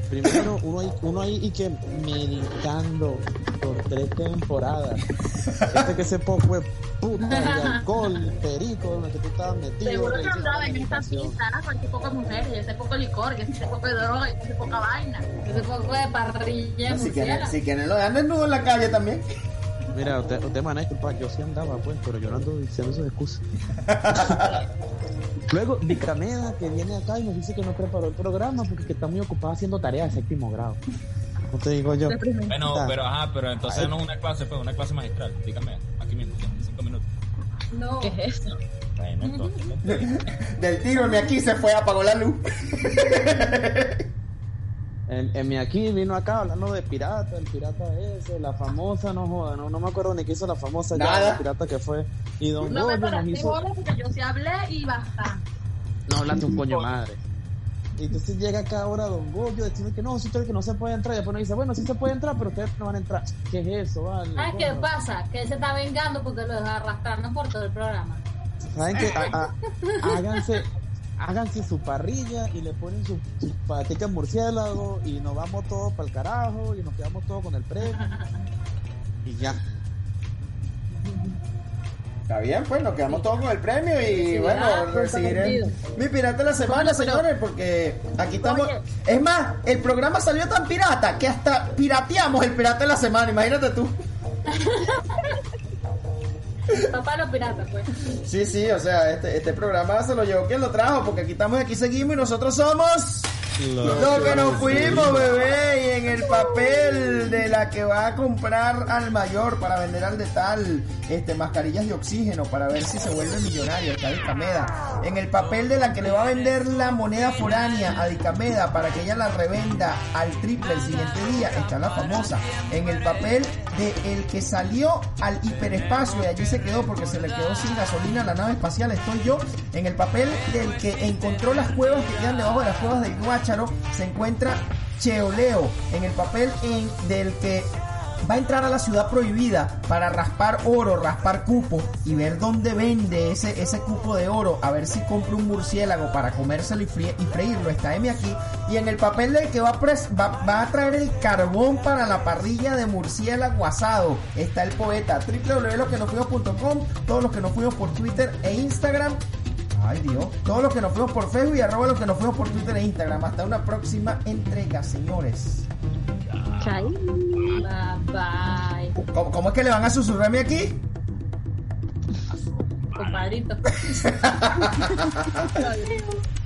Primero, uno ahí, uno ahí y que meditando por tres temporadas. Este que ese poco es puta y alcohol, perico, en el que tú estabas metido. Seguro que andaba de en esta fiesta, con ese poco mujeres, y ese poco licor, y ese poco de droga, y ese poca vaina. Ese poco de parrilla Si quieren, murciélago. si quieren lo dejan desnudo en la calle también. Mira, usted, usted me van a disculpar, yo sí andaba, pues, pero yo no ando diciendo esas excusas. <laughs> Luego, Dicameda, que viene acá y nos dice que no preparó el programa porque que está muy ocupada haciendo tareas de séptimo grado. No te digo yo. Bueno, Ah. pero ajá, pero entonces Ay. no es una clase, pues una clase magistral. Dígame, aquí mismo, cinco minutos. No. ¿Qué es eso? Bueno, entonces. <laughs> Del tiro, mi aquí se fue, apagó la luz. <laughs> En, en mi aquí vino acá hablando de pirata, el pirata ese, la famosa, no joda, no, no me acuerdo ni qué hizo la famosa ya, Nada. la pirata que fue. Y Don No me Goyo nos paraste hizo. bola porque yo sí hablé y bastante. No hablaste un coño madre. Y entonces llega acá ahora Don Goyo diciendo que no, si usted que no se puede entrar. Y después nos dice, bueno, sí se puede entrar, pero ustedes no van a entrar. ¿Qué es eso, vale? ¿Sabes qué pasa? Que él se está vengando porque lo deja arrastrando por todo el programa. ¿Saben qué? <laughs> Háganse, háganse su parrilla y le ponen su, su patica murciélago y nos vamos todos para el carajo y nos quedamos todos con el premio. <laughs> Y ya. Está bien, pues nos quedamos todos con el premio y bueno, ah, pues, recibiré mi pirata de la semana, señores, porque aquí estamos. Oye. Es más, el programa salió tan pirata que hasta pirateamos el pirata de la semana, imagínate tú. <laughs> <laughs> Papá los piratas, pues. Sí, sí, o sea, este, este programa se lo llevó quien lo trajo, porque aquí estamos, aquí seguimos y nosotros somos. Lo que nos fuimos, bebé, y en el papel de la que va a comprar al mayor para vender al de tal, este, mascarillas de oxígeno para ver si se vuelve millonario, está Dicameda. En el papel de la que le va a vender la moneda foránea a Dicameda para que ella la revenda al triple el siguiente día, está la famosa. En el papel de el que salió al hiperespacio y allí se quedó porque se le quedó sin gasolina a la nave espacial, estoy yo. En el papel del que encontró las cuevas que quedan debajo de las cuevas del Se encuentra Cheoleo. En el papel en, del que va a entrar a la ciudad prohibida para raspar oro, raspar cupo y ver dónde vende ese, ese cupo de oro, a ver si compra un murciélago para comérselo y, freírlo, está M aquí. Y en el papel del que va a, va, a traer el carbón para la parrilla de murciélago asado, está el poeta www.loquenosfuimos.com, todos los que nos fuimos por Twitter e Instagram. Ay Dios, todos los que nos fuimos por Facebook y arroba los que nos fuimos por Twitter e Instagram. Hasta una próxima entrega, señores. Chai. Bye bye. ¿Cómo, cómo es que le van a susurrarme aquí? Compadrito. <laughs>